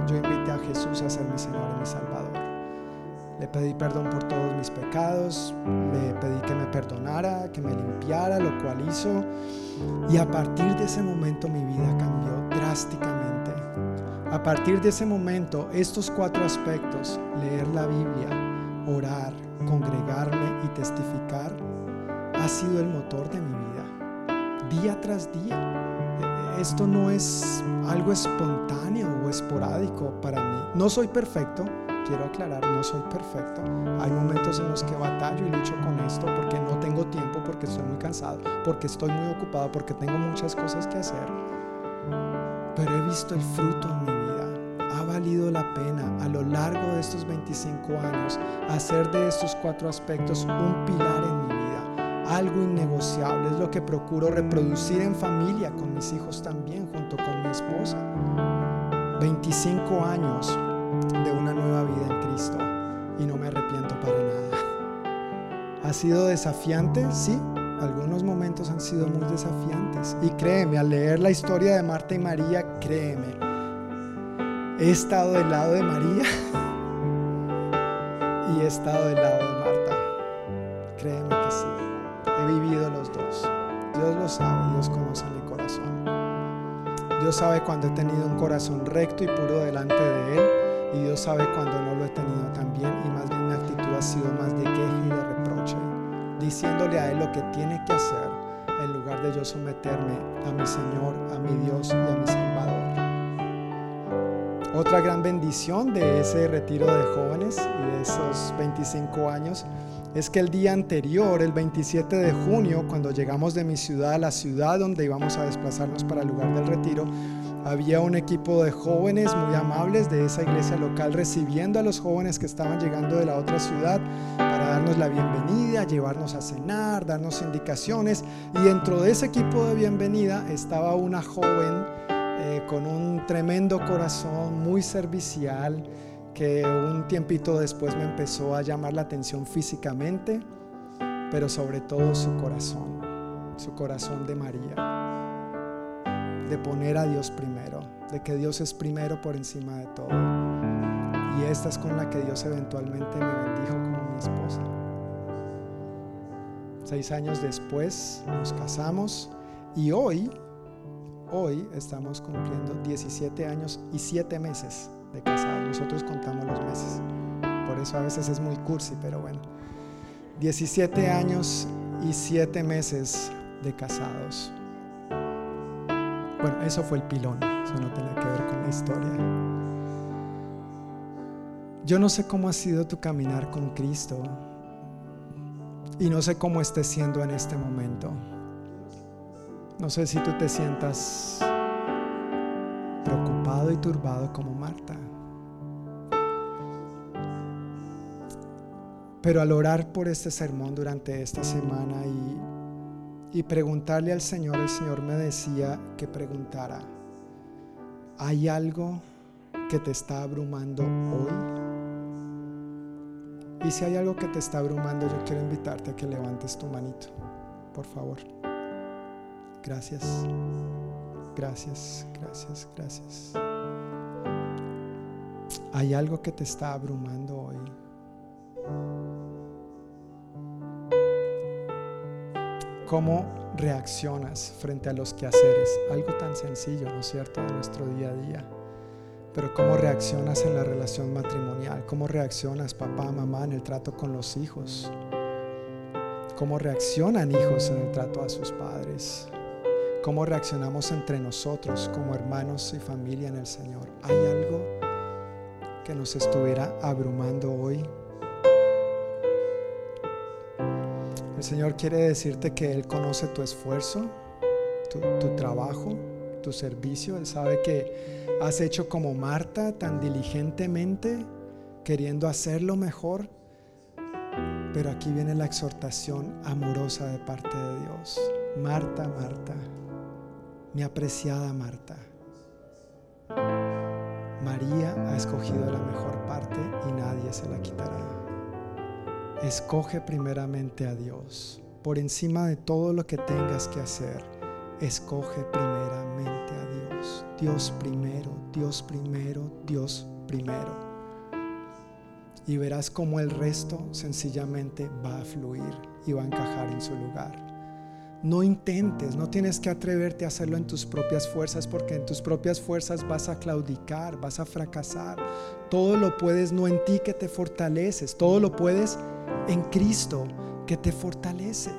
yo invité a Jesús a ser mi Señor y mi Salvador. Le pedí perdón por todos mis pecados, le pedí que me perdonara, que me limpiara, lo cual hizo. Y a partir de ese momento mi vida cambió drásticamente. A partir de ese momento, estos cuatro aspectos, leer la Biblia, orar, congregarme y testificar, ha sido el motor de mi vida, día tras día. Esto no es algo espontáneo o esporádico para mí. No soy perfecto, quiero aclarar, no soy perfecto. Hay momentos en los que batallo y lucho con esto porque no tengo tiempo, porque estoy muy cansado, porque estoy muy ocupado, porque tengo muchas cosas que hacer. Pero he visto el fruto en mi vida. Ha valido la pena a lo largo de estos 25 años hacer de estos cuatro aspectos un pilar en. Algo innegociable. Es lo que procuro reproducir en familia, con mis hijos también, junto con mi esposa. 25 años de una nueva vida en Cristo y no me arrepiento para nada. ¿Ha sido desafiante? Sí, algunos momentos han sido muy desafiantes. Y créeme, al leer la historia de Marta y María, créeme, he estado del lado de María y he estado del lado de Marta. Créeme he vivido los dos. Dios lo sabe, Dios conoce mi corazón. Dios sabe cuando he tenido un corazón recto y puro delante de Él y Dios sabe cuando no lo he tenido tan bien y más bien mi actitud ha sido más de queja y de reproche, diciéndole a Él lo que tiene que hacer en lugar de yo someterme a mi Señor, a mi Dios y a mi Salvador. Otra gran bendición de ese retiro de jóvenes y de esos 25 años es que el día anterior, el 27 de junio, cuando llegamos de mi ciudad a la ciudad donde íbamos a desplazarnos para el lugar del retiro, había un equipo de jóvenes muy amables de esa iglesia local recibiendo a los jóvenes que estaban llegando de la otra ciudad para darnos la bienvenida, llevarnos a cenar, darnos indicaciones. Y dentro de ese equipo de bienvenida estaba una joven eh, con un tremendo corazón, muy servicial, que un tiempito después me empezó a llamar la atención físicamente, pero sobre todo su corazón, su corazón de María de poner a Dios primero, de que Dios es primero por encima de todo. Y esta es con la que Dios eventualmente me bendijo como mi esposa. Seis años después nos casamos y hoy, hoy estamos cumpliendo 17 años y 7 meses de casados. Nosotros contamos los meses. Por eso a veces es muy cursi, pero bueno. 17 años y 7 meses de casados. Bueno, eso fue el pilón, eso no tiene que ver con la historia. Yo no sé cómo ha sido tu caminar con Cristo y no sé cómo esté siendo en este momento. No sé si tú te sientas preocupado y turbado como Marta. Pero al orar por este sermón durante esta semana y, y preguntarle al Señor, el Señor me decía que preguntara, ¿hay algo que te está abrumando hoy? Y si hay algo que te está abrumando, yo quiero invitarte a que levantes tu manito, por favor. Gracias, gracias, gracias, gracias. ¿Hay algo que te está abrumando hoy? ¿Cómo reaccionas frente a los quehaceres? Algo tan sencillo, ¿no es cierto?, de nuestro día a día. Pero ¿cómo reaccionas en la relación matrimonial? ¿Cómo reaccionas, papá, mamá, en el trato con los hijos? ¿Cómo reaccionan hijos en el trato a sus padres? ¿Cómo reaccionamos entre nosotros como hermanos y familia en el Señor? ¿Hay algo que nos estuviera abrumando hoy? El Señor quiere decirte que Él conoce tu esfuerzo, tu, trabajo, tu servicio. Él sabe que has hecho como Marta tan diligentemente, queriendo hacerlo mejor. Pero aquí viene la exhortación amorosa de parte de Dios. Marta, Marta, mi apreciada Marta. María ha escogido la mejor parte y nadie se la quitará. Escoge primeramente a Dios. Por encima de todo lo que tengas que hacer, escoge primeramente a Dios. Dios primero, Dios primero, Dios primero. Y verás cómo el resto sencillamente va a fluir y va a encajar en su lugar. No intentes, no tienes que atreverte a hacerlo en tus propias fuerzas porque en tus propias fuerzas vas a claudicar, vas a fracasar. Todo lo puedes no en ti que te fortaleces, todo lo puedes en Cristo que te fortalece.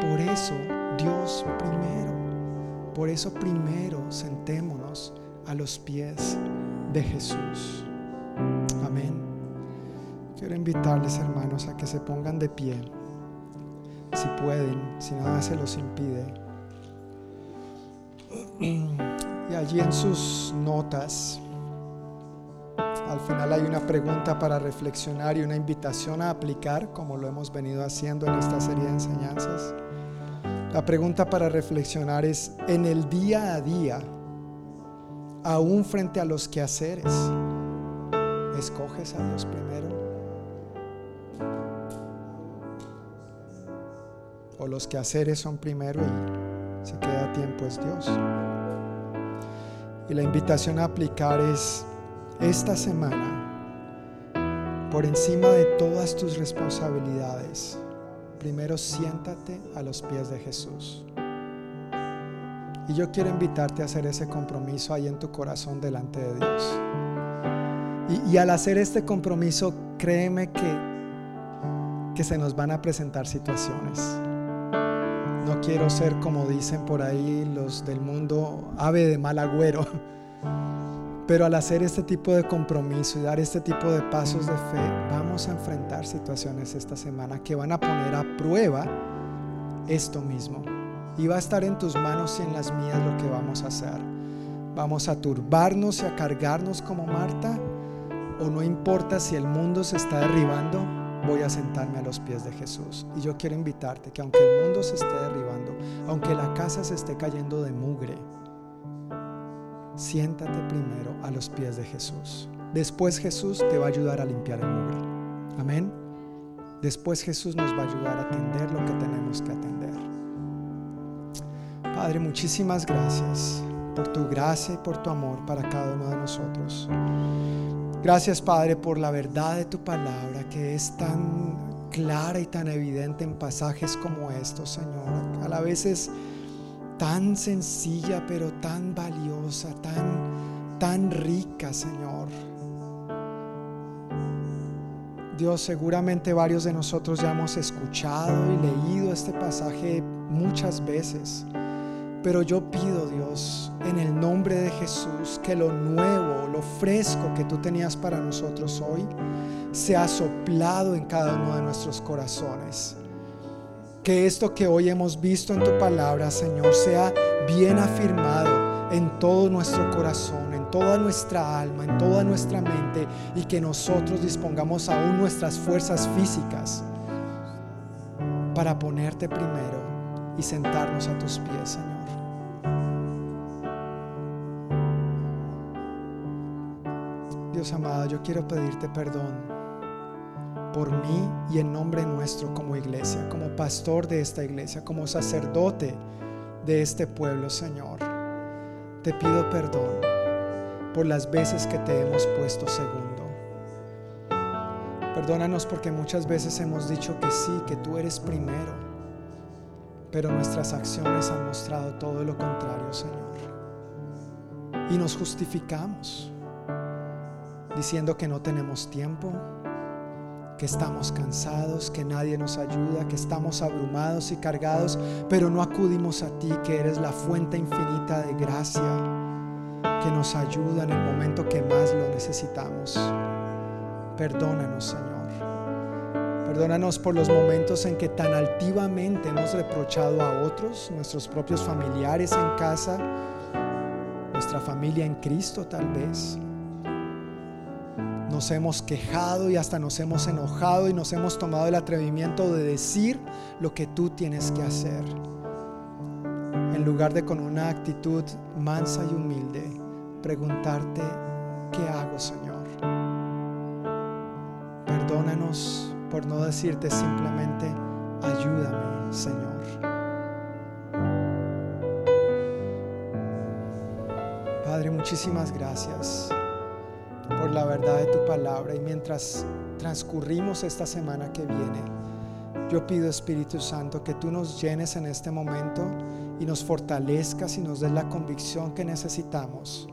Por eso Dios primero, por eso primero sentémonos a los pies de Jesús. Amén. Quiero invitarles hermanos a que se pongan de pie si pueden, si nada se los impide. Y allí en sus notas, al final hay una pregunta para reflexionar y una invitación a aplicar, como lo hemos venido haciendo en esta serie de enseñanzas. La pregunta para reflexionar es, en el día a día, aún frente a los quehaceres, ¿escoges a Dios primero? o los quehaceres son primero y si queda tiempo es Dios. Y la invitación a aplicar es esta semana, por encima de todas tus responsabilidades, primero siéntate a los pies de Jesús. Y yo quiero invitarte a hacer ese compromiso ahí en tu corazón delante de Dios. Y, y al hacer este compromiso, créeme que, que se nos van a presentar situaciones no quiero ser como dicen por ahí los del mundo, ave de mal agüero. Pero al hacer este tipo de compromiso y dar este tipo de pasos de fe, vamos a enfrentar situaciones esta semana que van a poner a prueba esto mismo. Y va a estar en tus manos y en las mías lo que vamos a hacer. Vamos a turbarnos y a cargarnos como Marta, o no importa si el mundo se está derribando, voy a sentarme a los pies de Jesús. Y yo quiero invitarte que aunque el mundo se esté derribando, aunque la casa se esté cayendo de mugre, siéntate primero a los pies de Jesús. Después Jesús te va a ayudar a limpiar el mugre. Amén. Después Jesús nos va a ayudar a atender lo que tenemos que atender. Padre, muchísimas gracias por tu gracia y por tu amor para cada uno de nosotros. Gracias Padre por la verdad de tu palabra que es tan clara y tan evidente en pasajes como estos, Señor. A la vez tan sencilla pero tan valiosa, tan, tan rica, Señor. Dios, seguramente varios de nosotros ya hemos escuchado y leído este pasaje muchas veces. Pero yo pido, Dios, en el nombre de Jesús, que lo nuevo, lo fresco que tú tenías para nosotros hoy, sea soplado en cada uno de nuestros corazones. Que esto que hoy hemos visto en tu palabra, Señor, sea bien afirmado en todo nuestro corazón, en toda nuestra alma, en toda nuestra mente y que nosotros dispongamos aún nuestras fuerzas físicas para ponerte primero y sentarnos a tus pies, Señor. Dios amado, yo quiero pedirte perdón por mí y en nombre nuestro como iglesia, como pastor de esta iglesia, como sacerdote de este pueblo, Señor. Te pido perdón por las veces que te hemos puesto segundo. Perdónanos porque muchas veces hemos dicho que sí, que tú eres primero, pero nuestras acciones han mostrado todo lo contrario, Señor. Y nos justificamos diciendo que no tenemos tiempo, que estamos cansados, que nadie nos ayuda, que estamos abrumados y cargados, pero no acudimos a ti, que eres la fuente infinita de gracia, que nos ayuda en el momento que más lo necesitamos. Perdónanos, Señor. Perdónanos por los momentos en que tan altivamente hemos reprochado a otros, nuestros propios familiares en casa, nuestra familia en Cristo tal vez nos hemos quejado y hasta nos hemos enojado y nos hemos tomado el atrevimiento de decir lo que tú tienes que hacer. En lugar de con una actitud mansa y humilde, preguntarte, ¿qué hago, Señor? Perdónanos por no decirte simplemente, ayúdame, Señor. Padre, muchísimas gracias por la verdad de tu palabra. Y mientras transcurrimos esta semana que viene, yo pido Espíritu Santo que tú nos llenes en este momento y nos fortalezcas y nos des la convicción que necesitamos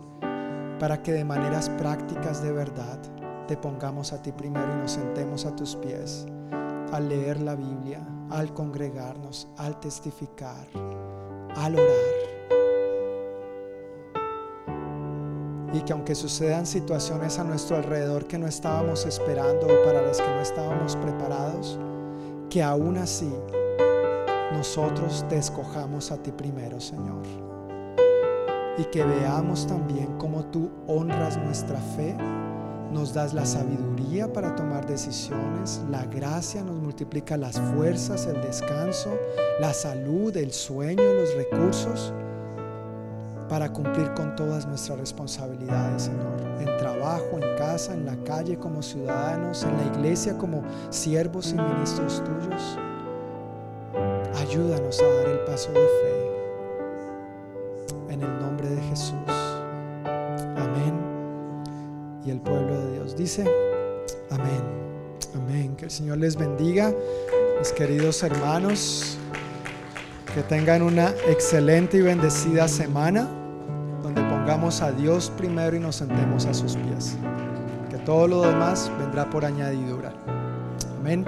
para que de maneras prácticas de verdad te pongamos a ti primero y nos sentemos a tus pies al leer la Biblia, al congregarnos, al testificar, al orar. Y que aunque sucedan situaciones a nuestro alrededor que no estábamos esperando o para las que no estábamos preparados, que aún así nosotros te escojamos a ti primero, Señor. Y que veamos también cómo tú honras nuestra fe, nos das la sabiduría para tomar decisiones, la gracia nos multiplica las fuerzas, el descanso, la salud, el sueño, los recursos para cumplir con todas nuestras responsabilidades, Señor, en trabajo, en casa, en la calle como ciudadanos, en la iglesia como siervos y ministros tuyos. Ayúdanos a dar el paso de fe. En el nombre de Jesús. Amén. Y el pueblo de Dios dice, amén. Amén. Que el Señor les bendiga, mis queridos hermanos. Que tengan una excelente y bendecida semana donde pongamos a Dios primero y nos sentemos a sus pies. Que todo lo demás vendrá por añadidura. Amén.